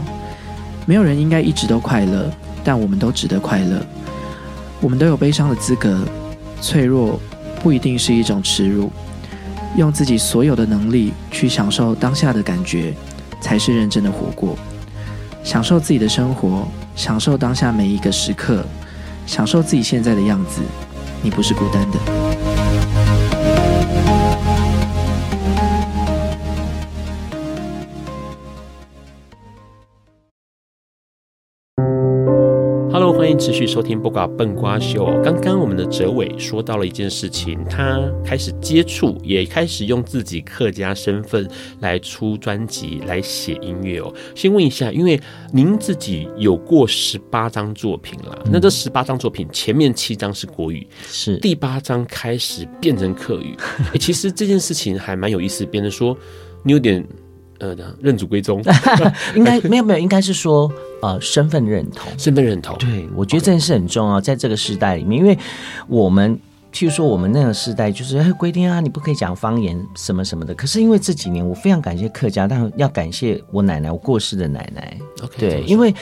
没有人应该一直都快乐，但我们都值得快乐。我们都有悲伤的资格，脆弱不一定是一种耻辱。用自己所有的能力去享受当下的感觉，才是认真的活过。享受自己的生活，享受当下每一个时刻，享受自己现在的样子。你不是孤单的。
持续收听《不瓜笨瓜秀》。刚刚我们的哲伟说到了一件事情，他开始接触，也开始用自己客家身份来出专辑、来写音乐哦。先问一下，因为您自己有过十八张作品了，嗯、那这十八张作品前面七张是国语，
是
第八张开始变成客语。欸、其实这件事情还蛮有意思，变成说你有点。呃，认祖归宗，
应该没有没有，应该是说呃，身份认同，
身份认同。
对，我觉得这件事很重要，在这个时代里面，因为我们譬如说我们那个时代就是规定啊，你不可以讲方言什么什么的。可是因为这几年，我非常感谢客家，但要感谢我奶奶，我过世的奶奶。
Okay,
对，因为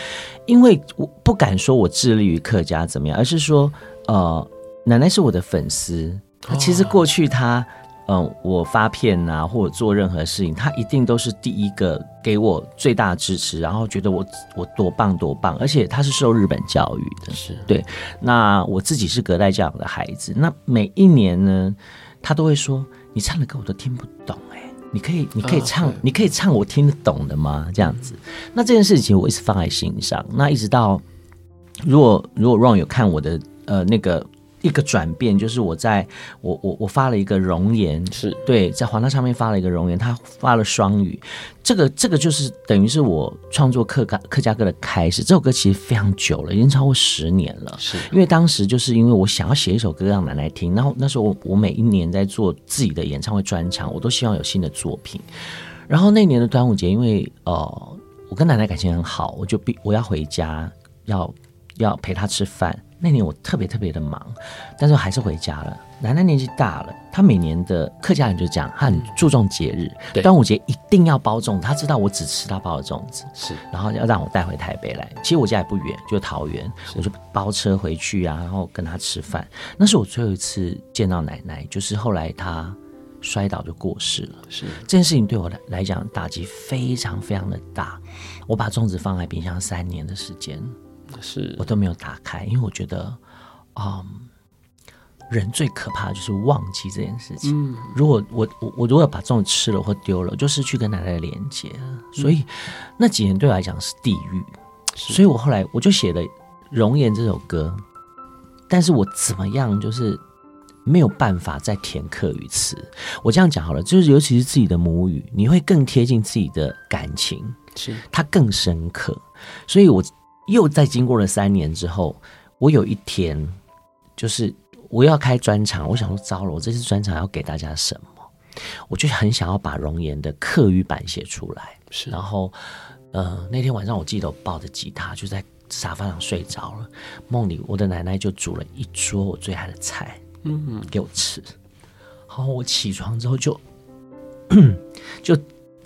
因为我不敢说我致力于客家怎么样，而是说呃，奶奶是我的粉丝，其实过去她。嗯，我发片啊，或者做任何事情，他一定都是第一个给我最大的支持，然后觉得我我多棒多棒，而且他是受日本教育的，
是
对。那我自己是隔代教养的孩子，那每一年呢，他都会说：“你唱的歌我都听不懂，哎，你可以你可以唱，你可以唱我听得懂的吗？”这样子。那这件事情我一直放在心上。那一直到如果如果 Ron 有看我的呃那个。一个转变就是我在我我我发了一个容颜，
是
对，在黄大上面发了一个容颜，他发了双语，这个这个就是等于是我创作客家客家歌的开始。这首歌其实非常久了，已经超过十年了。
是
因为当时就是因为我想要写一首歌让奶奶听，然后那时候我我每一年在做自己的演唱会专场，我都希望有新的作品。然后那年的端午节，因为呃我跟奶奶感情很好，我就必我要回家要要陪她吃饭。那年我特别特别的忙，但是我还是回家了。奶奶年纪大了，她每年的客家人就这样，她很注重节日，
对
端午节一定要包粽子。她知道我只吃她包的粽子，
是，
然后要让我带回台北来。其实我家也不远，就桃园，我就包车回去啊，然后跟她吃饭。那是我最后一次见到奶奶，就是后来她摔倒就过世了。
是
这件事情对我来来讲打击非常非常的大。我把粽子放在冰箱三年的时间。
是
我都没有打开，因为我觉得，嗯，人最可怕的就是忘记这件事情。嗯，如果我我我如果把这种吃了或丢了，就失去跟奶奶的连接。所以那几年对我来讲是地狱。所以我后来我就写了《容颜》这首歌，但是我怎么样就是没有办法再填客语词。我这样讲好了，就是尤其是自己的母语，你会更贴近自己的感情，
是
它更深刻。所以我。又在经过了三年之后，我有一天就是我要开专场，我想说糟了，我这次专场要给大家什么？我就很想要把容颜的客语版写出来。
是，
然后呃那天晚上我记得我抱着吉他就在沙发上睡着了，梦里我的奶奶就煮了一桌我最爱的菜，嗯嗯，给我吃。然后我起床之后就 就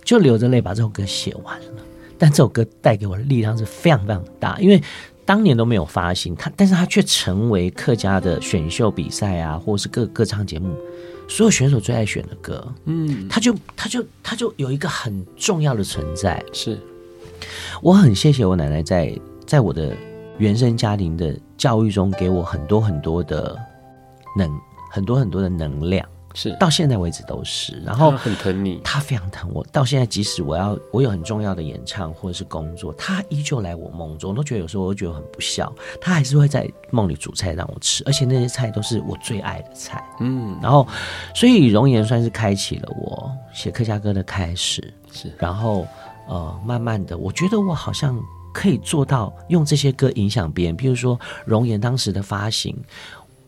就流着泪把这首歌写完了。但这首歌带给我的力量是非常非常大，因为当年都没有发行它，但是它却成为客家的选秀比赛啊，或者是各歌唱节目所有选手最爱选的歌。嗯，它就它就它就有一个很重要的存在。
是，
我很谢谢我奶奶在在我的原生家庭的教育中给我很多很多的能很多很多的能量。
是
到现在为止都是，然
后很疼你，
他非常疼我。到现在，即使我要我有很重要的演唱或者是工作，他依旧来我梦中。我都觉得有时候我都觉得很不孝，他还是会在梦里煮菜让我吃，而且那些菜都是我最爱的菜。嗯，然后所以容颜算是开启了我写客家歌的开始。
是，
然后呃，慢慢的，我觉得我好像可以做到用这些歌影响别人。比如说容颜当时的发行。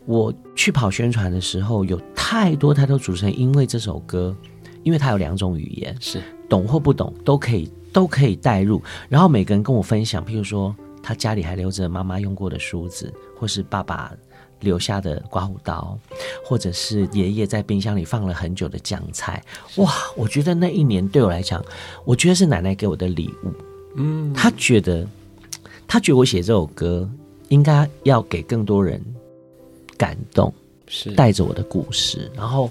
我去跑宣传的时候，有太多太多主持人因为这首歌，因为它有两种语言，
是
懂或不懂都可以都可以带入。然后每个人跟我分享，譬如说他家里还留着妈妈用过的梳子，或是爸爸留下的刮胡刀，或者是爷爷在冰箱里放了很久的酱菜。哇，我觉得那一年对我来讲，我觉得是奶奶给我的礼物。嗯，他觉得，他觉得我写这首歌应该要给更多人感动，是带着我的故事，然后，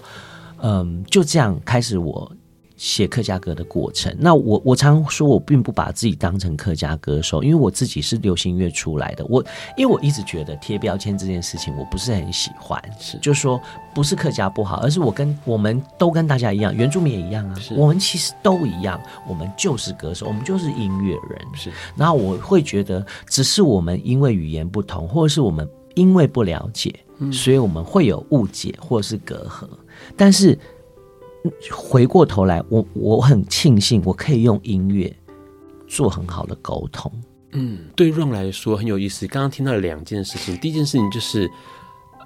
嗯，就这样开始我。写客家歌的过程，那我我常说，我并不把自己当成客家歌手，因为我自己是流行乐出来的。我因为我一直觉得贴标签这件事情，我不是很喜欢。是，就是说不是客家不好，而是我跟我们都跟大家一样，原住民也一样啊。我们其实都一样，我们就是歌手，我们就是音乐人。是，然后我会觉得，只是我们因为语言不同，或者是我们因为不了解，嗯，所以我们会有误解或者是隔阂，但是。回过头来，我我很庆幸，我可以用音乐做很好的沟通。
嗯，对 Ron 来说很有意思。刚刚听到了两件事情，第一件事情就是，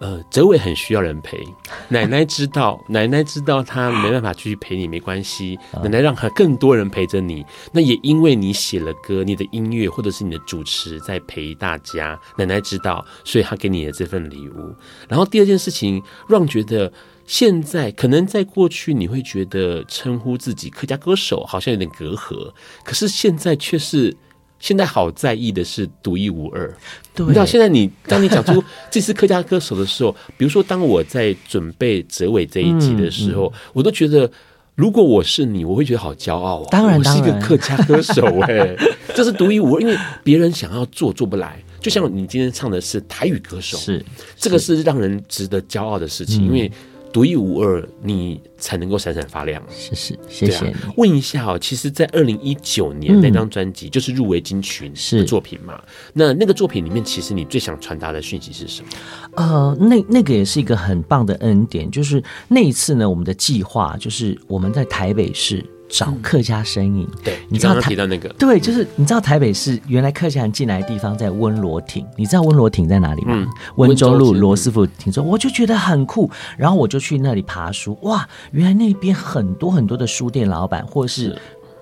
呃，哲伟很需要人陪。奶奶知道，奶奶知道他没办法继续陪你，没关系。奶奶让他更多人陪着你。那也因为你写了歌，你的音乐或者是你的主持在陪大家。奶奶知道，所以他给你的这份礼物。然后第二件事情，Ron 觉得。现在可能在过去你会觉得称呼自己客家歌手好像有点隔阂，可是现在却是现在好在意的是独一无二。对，你知道现在你当你讲出这是客家歌手的时候，比如说当我在准备哲伟这一集的时候，嗯嗯、我都觉得如果我是你，我会觉得好骄傲啊！
当然，
我是一个客家歌手 哎、欸，这是独一无二，因为别人想要做做不来。就像你今天唱的是台语歌手，是这个是让人值得骄傲的事情，嗯、因为。独一无二，你才能够闪闪发亮。
是是，谢谢你。
啊、问一下哦，其实，在二零一九年那张专辑就是入围金曲的作品嘛？那那个作品里面，其实你最想传达的讯息是什么？
呃，那那个也是一个很棒的恩典，就是那一次呢，我们的计划就是我们在台北市。找客家身影，
嗯，对，你知道他提到那个，
对，就是你知道台北市原来客家人进来的地方在温罗亭，你知道温罗亭在哪里吗？温、嗯、州路罗斯福亭，说我就觉得很酷，然后我就去那里爬书，哇，原来那边很多很多的书店老板或是。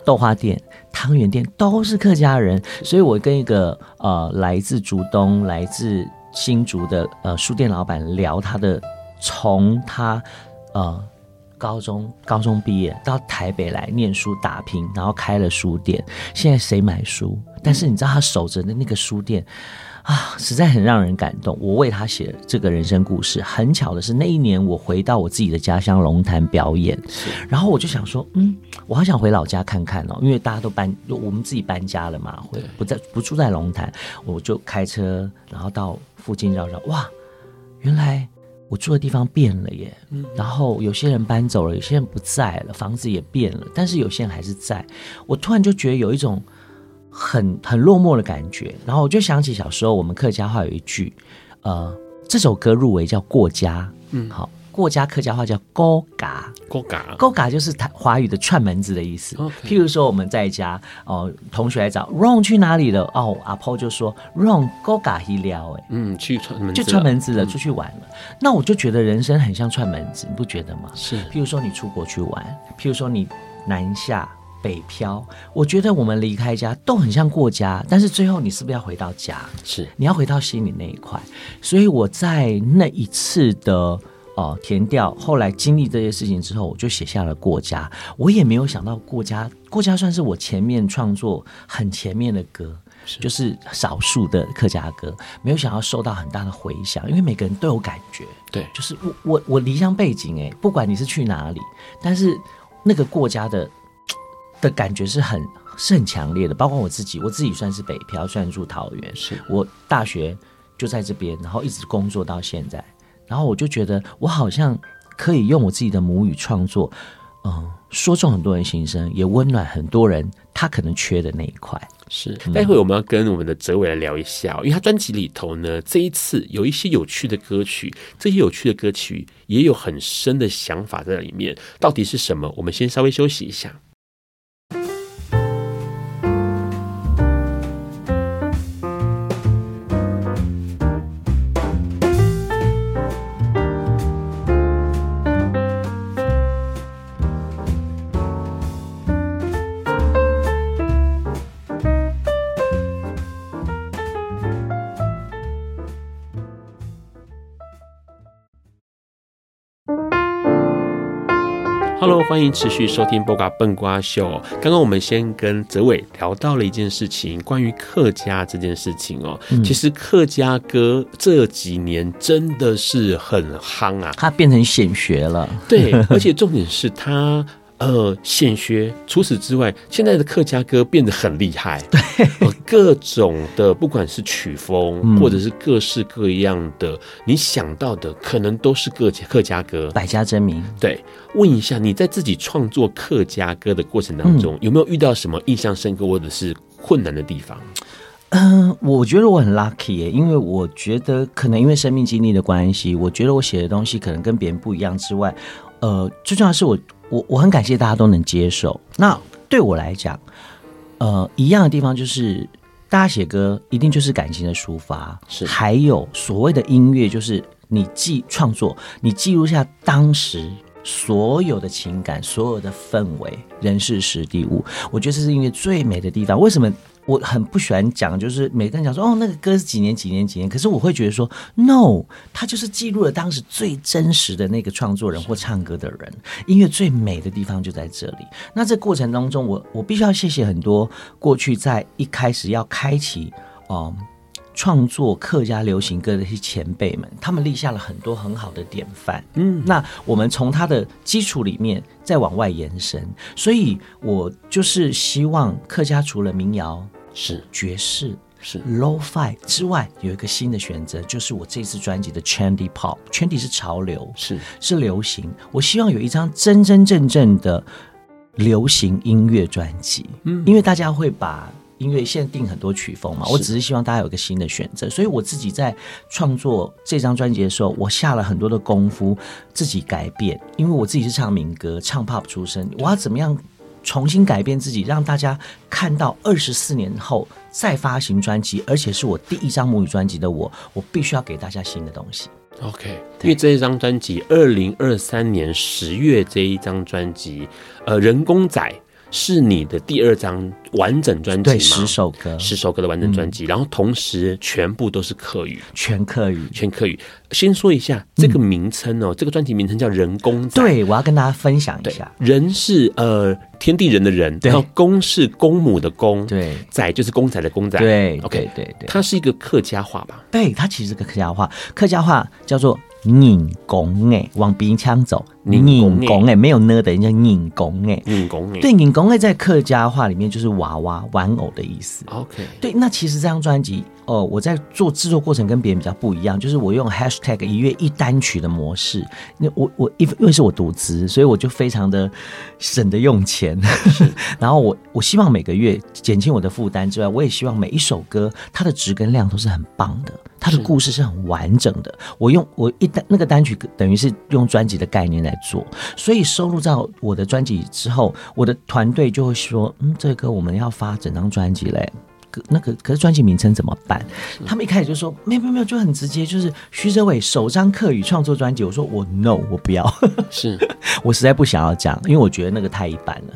豆花店、汤圆店都是客家人，所以我跟一个呃来自竹东、来自新竹的呃书店老板聊他的从他呃。高中高中毕业到台北来念书打拼，然后开了书店。现在谁买书？但是你知道他守着的那个书店啊，实在很让人感动。我为他写这个人生故事。很巧的是，那一年我回到我自己的家乡龙潭表演，然后我就想说，嗯，我好想回老家看看哦，因为大家都搬，我们自己搬家了嘛，回不在不住在龙潭，我就开车然后到附近绕绕，哇，原来。我住的地方变了耶，然后有些人搬走了，有些人不在了，房子也变了，但是有些人还是在。我突然就觉得有一种很很落寞的感觉，然后我就想起小时候我们客家话有一句，呃，这首歌入围叫《过家》，嗯，好。过家客家话叫勾嘎，
勾嘎，
勾嘎就是台华语的串门子的意思。譬如说我们在家哦，同学来找 Ron 去哪里了？哦，阿婆就说 Ron 勾嘎一撩哎，
嗯，去串门子，
就串门子了，出去玩了。嗯。那我就觉得人生很像串门子，你不觉得吗？
是。
譬如说你出国去玩，譬如说你南下北漂，我觉得我们离开家都很像过家，但是最后你是不是要回到家？是，你要回到心里那一块。所以我在那一次的。哦，填掉。后来经历这些事情之后，我就写下了《过家》。我也没有想到，《过家》《过家》算是我前面创作很前面的歌，是就是少数的客家歌，没有想到受到很大的回响，因为每个人都有感觉。对，就是我我我离乡背景，哎，不管你是去哪里，但是那个过家的的感觉是很是很强烈的。包括我自己，我自己算是北漂，虽然住桃园，是我大学就在这边，然后一直工作到现在。然后我就觉得，我好像可以用我自己的母语创作，嗯，说中很多人心声，也温暖很多人他可能缺的那一块。
是，待会我们要跟我们的哲伟来聊一下，因为他专辑里头呢，这一次有一些有趣的歌曲，这些有趣的歌曲也有很深的想法在里面，到底是什么？我们先稍微休息一下。Hello，欢迎持续收听《播瓜笨瓜秀》。刚刚我们先跟泽伟聊到了一件事情，关于客家这件事情哦。嗯、其实客家歌这几年真的是很夯啊，
它变成显学了。
对，而且重点是它。呃，显学。除此之外，现在的客家歌变得很厉害，
对，
各种的，不管是曲风，嗯、或者是各式各样的，你想到的，可能都是客家客家歌，
百家争鸣。
对，问一下，你在自己创作客家歌的过程当中，嗯、有没有遇到什么印象深刻或者是困难的地方？
嗯、呃，我觉得我很 lucky 耶，因为我觉得可能因为生命经历的关系，我觉得我写的东西可能跟别人不一样之外，呃，最重要的是我。我我很感谢大家都能接受。那对我来讲，呃，一样的地方就是，大家写歌一定就是感情的抒发，
是。
还有所谓的音乐，就是你记创作，你记录下当时所有的情感、所有的氛围、人事时地物。我觉得这是音乐最美的地方。为什么？我很不喜欢讲，就是每个人讲说哦，那个歌是几年几年几年，可是我会觉得说，no，它就是记录了当时最真实的那个创作人或唱歌的人。音乐最美的地方就在这里。那这过程当中，我我必须要谢谢很多过去在一开始要开启哦创作客家流行歌的一些前辈们，他们立下了很多很好的典范。嗯，那我们从他的基础里面再往外延伸，所以我就是希望客家除了民谣。是爵士，是 Lo-Fi 之外，有一个新的选择，就是我这次专辑的 Trendy Pop。Trendy 是潮流，是是流行。我希望有一张真真正正的流行音乐专辑。嗯，因为大家会把音乐现在定很多曲风嘛，我只是希望大家有一个新的选择。所以我自己在创作这张专辑的时候，我下了很多的功夫，自己改变。因为我自己是唱民歌、唱 Pop 出身，我要怎么样？重新改变自己，让大家看到二十四年后再发行专辑，而且是我第一张母语专辑的我，我必须要给大家新的东西。
OK，因为这一张专辑，二零二三年十月这一张专辑，呃，人工仔。是你的第二张完整专辑吗？
对，十首歌，
十首歌的完整专辑，嗯、然后同时全部都是客语，
全客语，
全客语。先说一下这个名称哦，嗯、这个专辑名称叫《人工仔》。
对，我要跟大家分享一下，
人是呃天地人的人，然后公是公母的公，
对，
仔就是公仔的公仔。
对
，OK，
对对对，
它是一个客家话吧？
对，它其实是个客家话，客家话叫做。拧拱哎，往鼻腔走。拧拱哎，没有呢的，人家拧拱哎。
拧拱哎，
对，拧拱哎，在客家话里面就是娃娃、玩偶的意思。
OK，
对，那其实这张专辑哦，我在做制作过程跟别人比较不一样，就是我用 Hashtag 一月一单曲的模式。那我我因为是我独资，所以我就非常的省得用钱。然后我我希望每个月减轻我的负担之外，我也希望每一首歌它的质跟量都是很棒的。它的故事是很完整的，我用我一单那个单曲等于是用专辑的概念来做，所以收录到我的专辑之后，我的团队就会说，嗯，这个歌我们要发整张专辑嘞，那个可是专辑名称怎么办？他们一开始就说没有没有没有，就很直接，就是徐哲伟首张客语创作专辑，我说我 no 我不要，
是
我实在不想要讲，因为我觉得那个太一般了。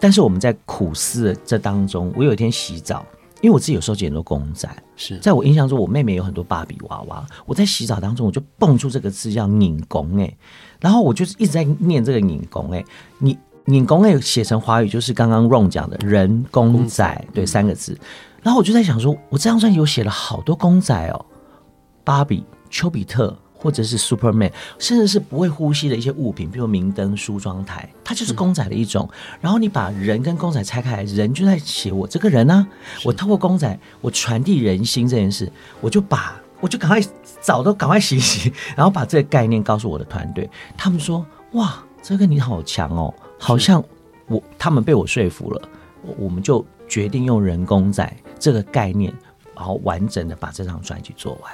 但是我们在苦思的这当中，我有一天洗澡。因为我自己有收集很多公仔，是在我印象中，我妹妹有很多芭比娃娃。我在洗澡当中，我就蹦出这个字叫“拧工”哎，然后我就是一直在念这个“拧工”哎，你“拧工”哎写成华语就是刚刚 Ron 讲的人工仔，对三个字。然后我就在想说，我这张专辑有写了好多公仔哦，芭比、丘比特。或者是 Superman，甚至是不会呼吸的一些物品，比如明灯、梳妆台，它就是公仔的一种。嗯、然后你把人跟公仔拆开来，人就在写我这个人啊。我透过公仔，我传递人心这件事，我就把我就赶快澡都赶快洗洗，然后把这个概念告诉我的团队。他们说：“哇，这个你好强哦，好像我。”他们被我说服了，我们就决定用人工仔这个概念，然后完整的把这张专辑做完。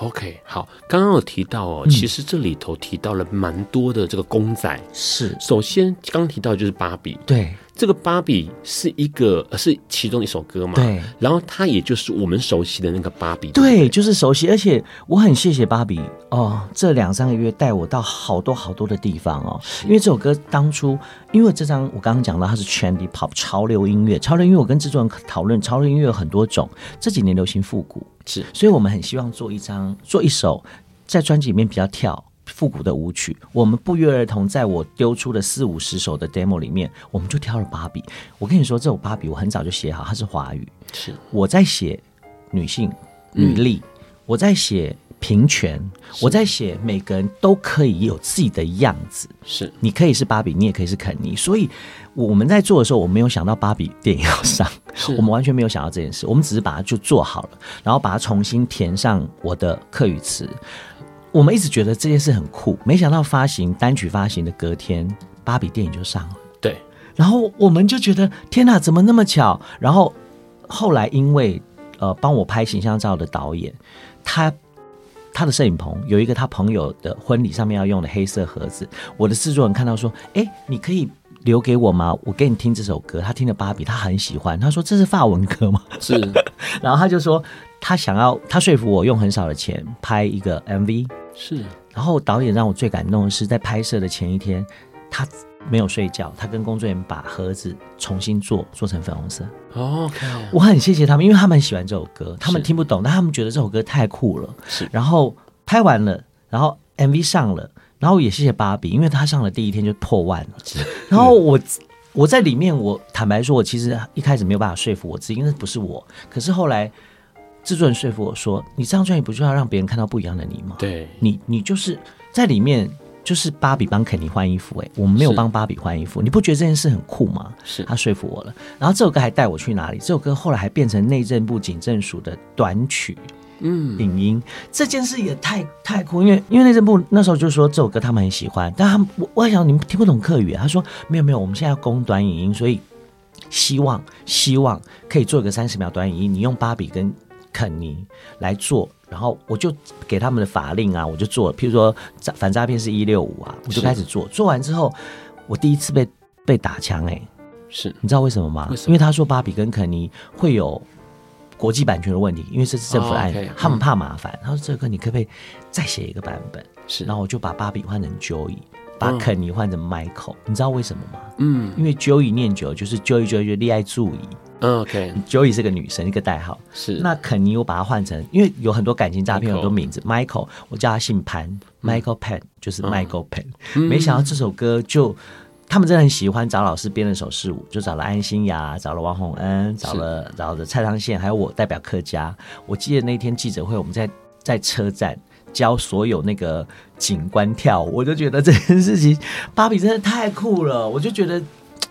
OK，好，刚刚有提到哦，其实这里头提到了蛮多的这个公仔。
嗯、是，
首先刚提到就是芭比，
对，
这个芭比是一个，是其中一首歌嘛，
对，然
后它也就是我们熟悉的那个芭比，
对，就是熟悉，而且我很谢谢芭比哦，这两三个月带我到好多好多的地方哦，因为这首歌当初，因为这张我刚刚讲到它是 Trendy Pop 潮流音乐，潮流音乐我跟制作人讨论，潮流音乐有很多种，这几年流行复古。是，所以我们很希望做一张，做一首，在专辑里面比较跳、复古的舞曲，我们不约而同在我丢出的四五十首的 demo 里面，我们就挑了芭比。我跟你说，这首芭比我很早就写好，它是华语，
是。
我在写女性女力，嗯、我在写平权，我在写每个人都可以有自己的样子。
是。
你可以是芭比，你也可以是肯尼。所以我们在做的时候，我没有想到芭比电影要上，我们完全没有想到这件事，我们只是把它就做好了，然后把它重新填上我的课语词。我们一直觉得这件事很酷，没想到发行单曲发行的隔天，芭比电影就上了。
对，
然后我们就觉得天哪，怎么那么巧？然后后来因为呃帮我拍形象照的导演，他他的摄影棚有一个他朋友的婚礼上面要用的黑色盒子，我的制作人看到说，哎，你可以留给我吗？我给你听这首歌。他听了芭比，他很喜欢。他说这是法文歌吗？
是。
然后他就说他想要，他说服我用很少的钱拍一个 MV。
是，
然后导演让我最感动的是，在拍摄的前一天，他没有睡觉，他跟工作人员把盒子重新做，做成粉红色。
OK，
我很谢谢他们，因为他们很喜欢这首歌，他们听不懂，但他们觉得这首歌太酷了。
是，
然后拍完了，然后 MV 上了，然后也谢谢芭比，因为他上了第一天就破万了。然后我我在里面，我坦白说，我其实一开始没有办法说服我自己，因为不是我，可是后来。制作人说服我说：“你这张专辑不就要让别人看到不一样的你吗？
对，
你你就是在里面就是芭比帮肯尼换衣服，欸，哎，我们没有帮芭比换衣服，你不觉得这件事很酷吗？
是
他说服我了。然后这首歌还带我去哪里？这首歌后来还变成内政部警政署的短曲，嗯，影音这件事也太太酷，因为因为内政部那时候就说这首歌他们很喜欢，但他们我我还想你们听不懂客语，啊，他说没有没有，我们现在要供短影音，所以希望希望可以做一个三十秒短影音，你用芭比跟。”肯尼来做，然后我就给他们的法令啊，我就做了。譬如说反诈骗是一六五啊，我就开始做。做完之后，我第一次被被打枪哎、欸，
是
你知道为什么吗？为什么？因为他说芭比跟肯尼会有国际版权的问题，因为这是政府案，哦 okay, 他们怕麻烦。他说这个歌你可不可以再写一个版本？
是，
然后我就把芭比换成 Joey，把肯尼换成 Michael。你知道为什么吗？
嗯，
因为 Joey 念久就是 Joey Joey 恋爱注意。
嗯，OK，Joey
是个女生，一个代号。
是，
那肯尼我把它换成，因为有很多感情诈骗，很多名字。Michael，我叫他姓潘、嗯、，Michael Pan 就是 Michael Pan、嗯。没想到这首歌就他们真的很喜欢，找老师编了首试舞，就找了安心雅，找了王洪恩，找了找了蔡昌宪，还有我代表客家。我记得那天记者会，我们在在车站教所有那个警官跳舞，我就觉得这件事情，芭比真的太酷了，我就觉得。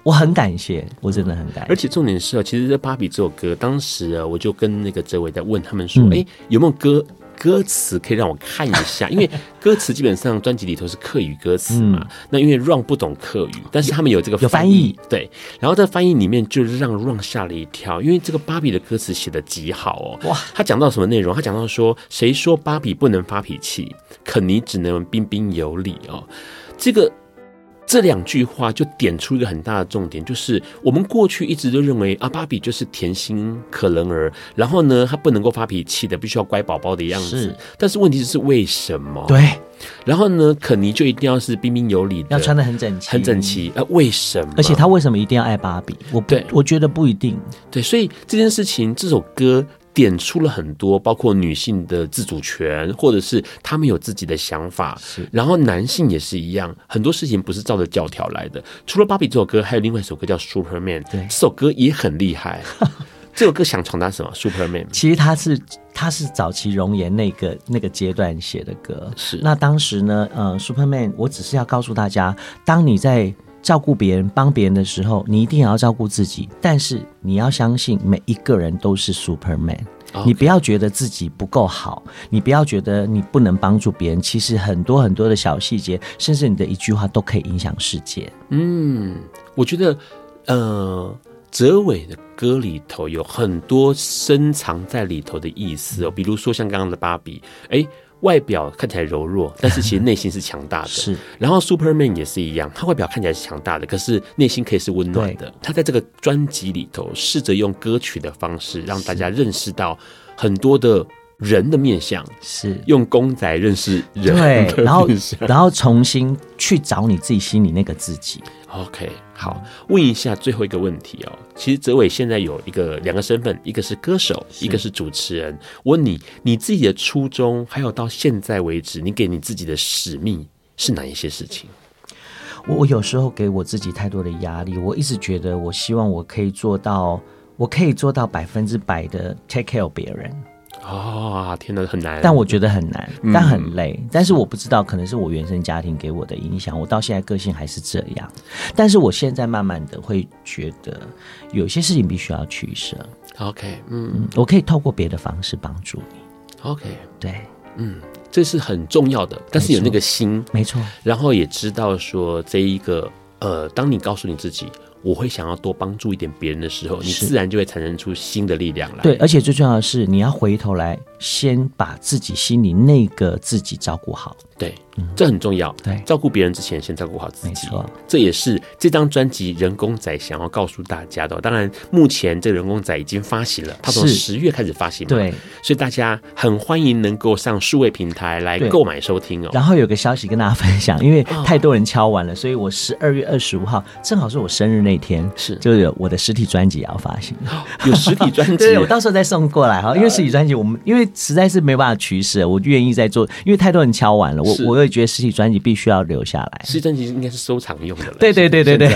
我很感谢，我真的很感谢。
而且重点是啊，其实这《芭比》这首歌，当时啊，我就跟那个哲伟在问他们说：“哎、嗯欸，有没有歌歌词可以让我看一下？因为歌词基本上专辑里头是客语歌词嘛。嗯、那因为 Ron 不懂客语，但是他们有这个
有翻译，
对。然后在翻译里面，就让 Ron 吓了一跳，因为这个芭比的歌词写的极好哦。哇，他讲到什么内容？他讲到说：谁说芭比不能发脾气？肯尼只能彬彬有礼哦。这个。这两句话就点出一个很大的重点，就是我们过去一直都认为啊，芭比就是甜心可人儿，然后呢，她不能够发脾气的，必须要乖宝宝的样子。是，但是问题是为什么？
对。
然后呢，肯尼就一定要是彬彬有礼的，
要穿的很整齐，
很整齐。呃，为什么？
而且他为什么一定要爱芭比？我不对，我觉得不一定。
对，所以这件事情，这首歌。点出了很多，包括女性的自主权，或者是他们有自己的想法。是，然后男性也是一样，很多事情不是照着教条来的。除了芭比这首歌，还有另外一首歌叫《Superman》，对，这首歌也很厉害。这首歌想传达什么？Superman，
其实他是他是早期容颜那个那个阶段写的歌。
是，
那当时呢，呃，Superman，我只是要告诉大家，当你在。照顾别人、帮别人的时候，你一定也要照顾自己。但是你要相信，每一个人都是 Superman。你不要觉得自己不够好，你不要觉得你不能帮助别人。其实很多很多的小细节，甚至你的一句话都可以影响世界。
嗯，我觉得，呃，哲伟的歌里头有很多深藏在里头的意思哦。比如说像刚刚的芭比，哎。外表看起来柔弱，但是其实内心是强大的。
是，
然后 Superman 也是一样，他外表看起来是强大的，可是内心可以是温暖的。他在这个专辑里头，试着用歌曲的方式让大家认识到很多的人的面相，
是
用公仔认识人
对，然
后
然后重新去找你自己心里那个自己。
OK，好，问一下最后一个问题哦。其实泽伟现在有一个两个身份，一个是歌手，一个是主持人。我问你，你自己的初衷，还有到现在为止，你给你自己的使命是哪一些事情？
我我有时候给我自己太多的压力，我一直觉得，我希望我可以做到，我可以做到百分之百的 take care 别人。
哦，天哪，很难。
但我觉得很难，
嗯
但很累。但是我不知道，可能是我原生家庭给我的影响，我到现在个性还是这样。但是我现在慢慢的会觉得，有些事情必须要取舍。
OK，嗯
嗯，我可以透过别的方式帮助你。
，OK，
对，
嗯，这是很重要的。但是有那个心，
没错，
然后也知道说这一个，呃，当你告诉你自己。我会想要多帮助一点别人的时候，你自然就会产生出新的力量来。
对，而且最重要的是，你要回头来，先把自己心里那个自己照顾好。
对，这很重要。
对，
照顾别人之前，先照顾好自己。
没错，
这也是这张专辑《人工仔》想要告诉大家的。当然，目前这个人工仔已经发行了，它从十月开始发行嘛。
对，
所以大家很欢迎能够上数位平台来购买收听哦。
然后有个消息跟大家分享，因为太多人敲完了，所以我十二月二十五号正好是我生日那天，
是
就有我的实体专辑要发行，
有实体专辑，
对，我到时候再送过来哈。因为实体专辑我们因为实在是没办法取舍，我愿意再做，因为太多人敲完了，我我也觉得实体专辑必须要留下来。
实体专辑应该是收藏用的了。
对对对对对。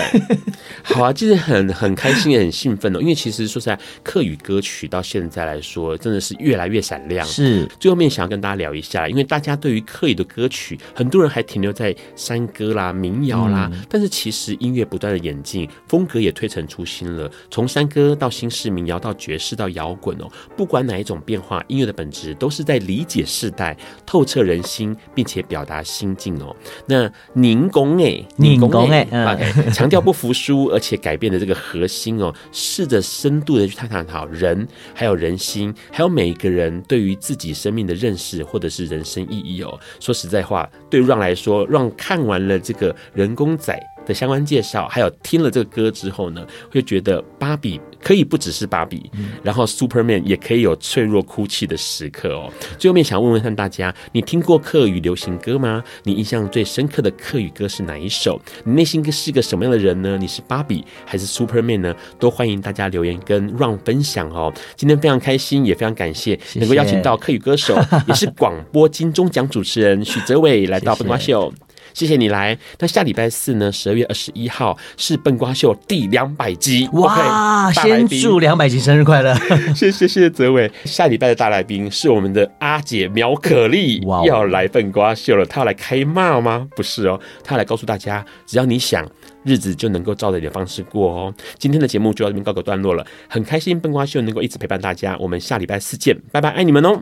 好啊，其实很很开心也很兴奋哦，因为其实说实在，客语歌曲到现在来说真的是越来越闪亮。
是，
最后面想要跟大家聊一下，因为大家对于客语的歌曲，很多人还停留在山歌啦、民谣啦，嗯、但是其实音乐不断的演进，风格也推陈出新了，从山歌到新式民谣到爵士到摇滚哦，不管哪一种变化，音乐的本质都是在理解世代、透彻人心，并且表达心境哦。那宁公哎，
宁公哎
，OK，强调不服输，而且改变的这个核心哦，试着深度的去探讨人，还有人心，还有每一个人对于自己生命的认识，或者是人生意义哦。说实在话，对 Ron 来说，Ron 看完了这个人工仔的相关介绍，还有听了这个歌之后呢，会觉得芭比可以不只是芭比，嗯、然后 Superman 也可以有脆弱哭泣的时刻哦。最后面想问问看大家，你听过客语流行歌吗？你印象最深刻的客语歌是哪一首？你内心是个什么样的人呢？你是芭比还是 Superman 呢？都欢迎大家留言跟 Ron 分享哦。今天非常开心，也非常感谢能够邀请到客语歌手，也是广播金钟奖主持人许哲伟来到本瓜秀。谢谢谢谢你来。那下礼拜四呢？十二月二十一号是笨瓜秀第两百集。
哇！Okay, 先祝两百集生日快乐！
谢谢谢谢哲伟。下礼拜的大来宾是我们的阿姐苗可丽，要来笨瓜秀了。她要来开骂吗？不是哦，她要来告诉大家，只要你想，日子就能够照着你的方式过哦。今天的节目就到这边告个段落了。很开心笨瓜秀能够一直陪伴大家。我们下礼拜四见，拜拜，爱你们哦。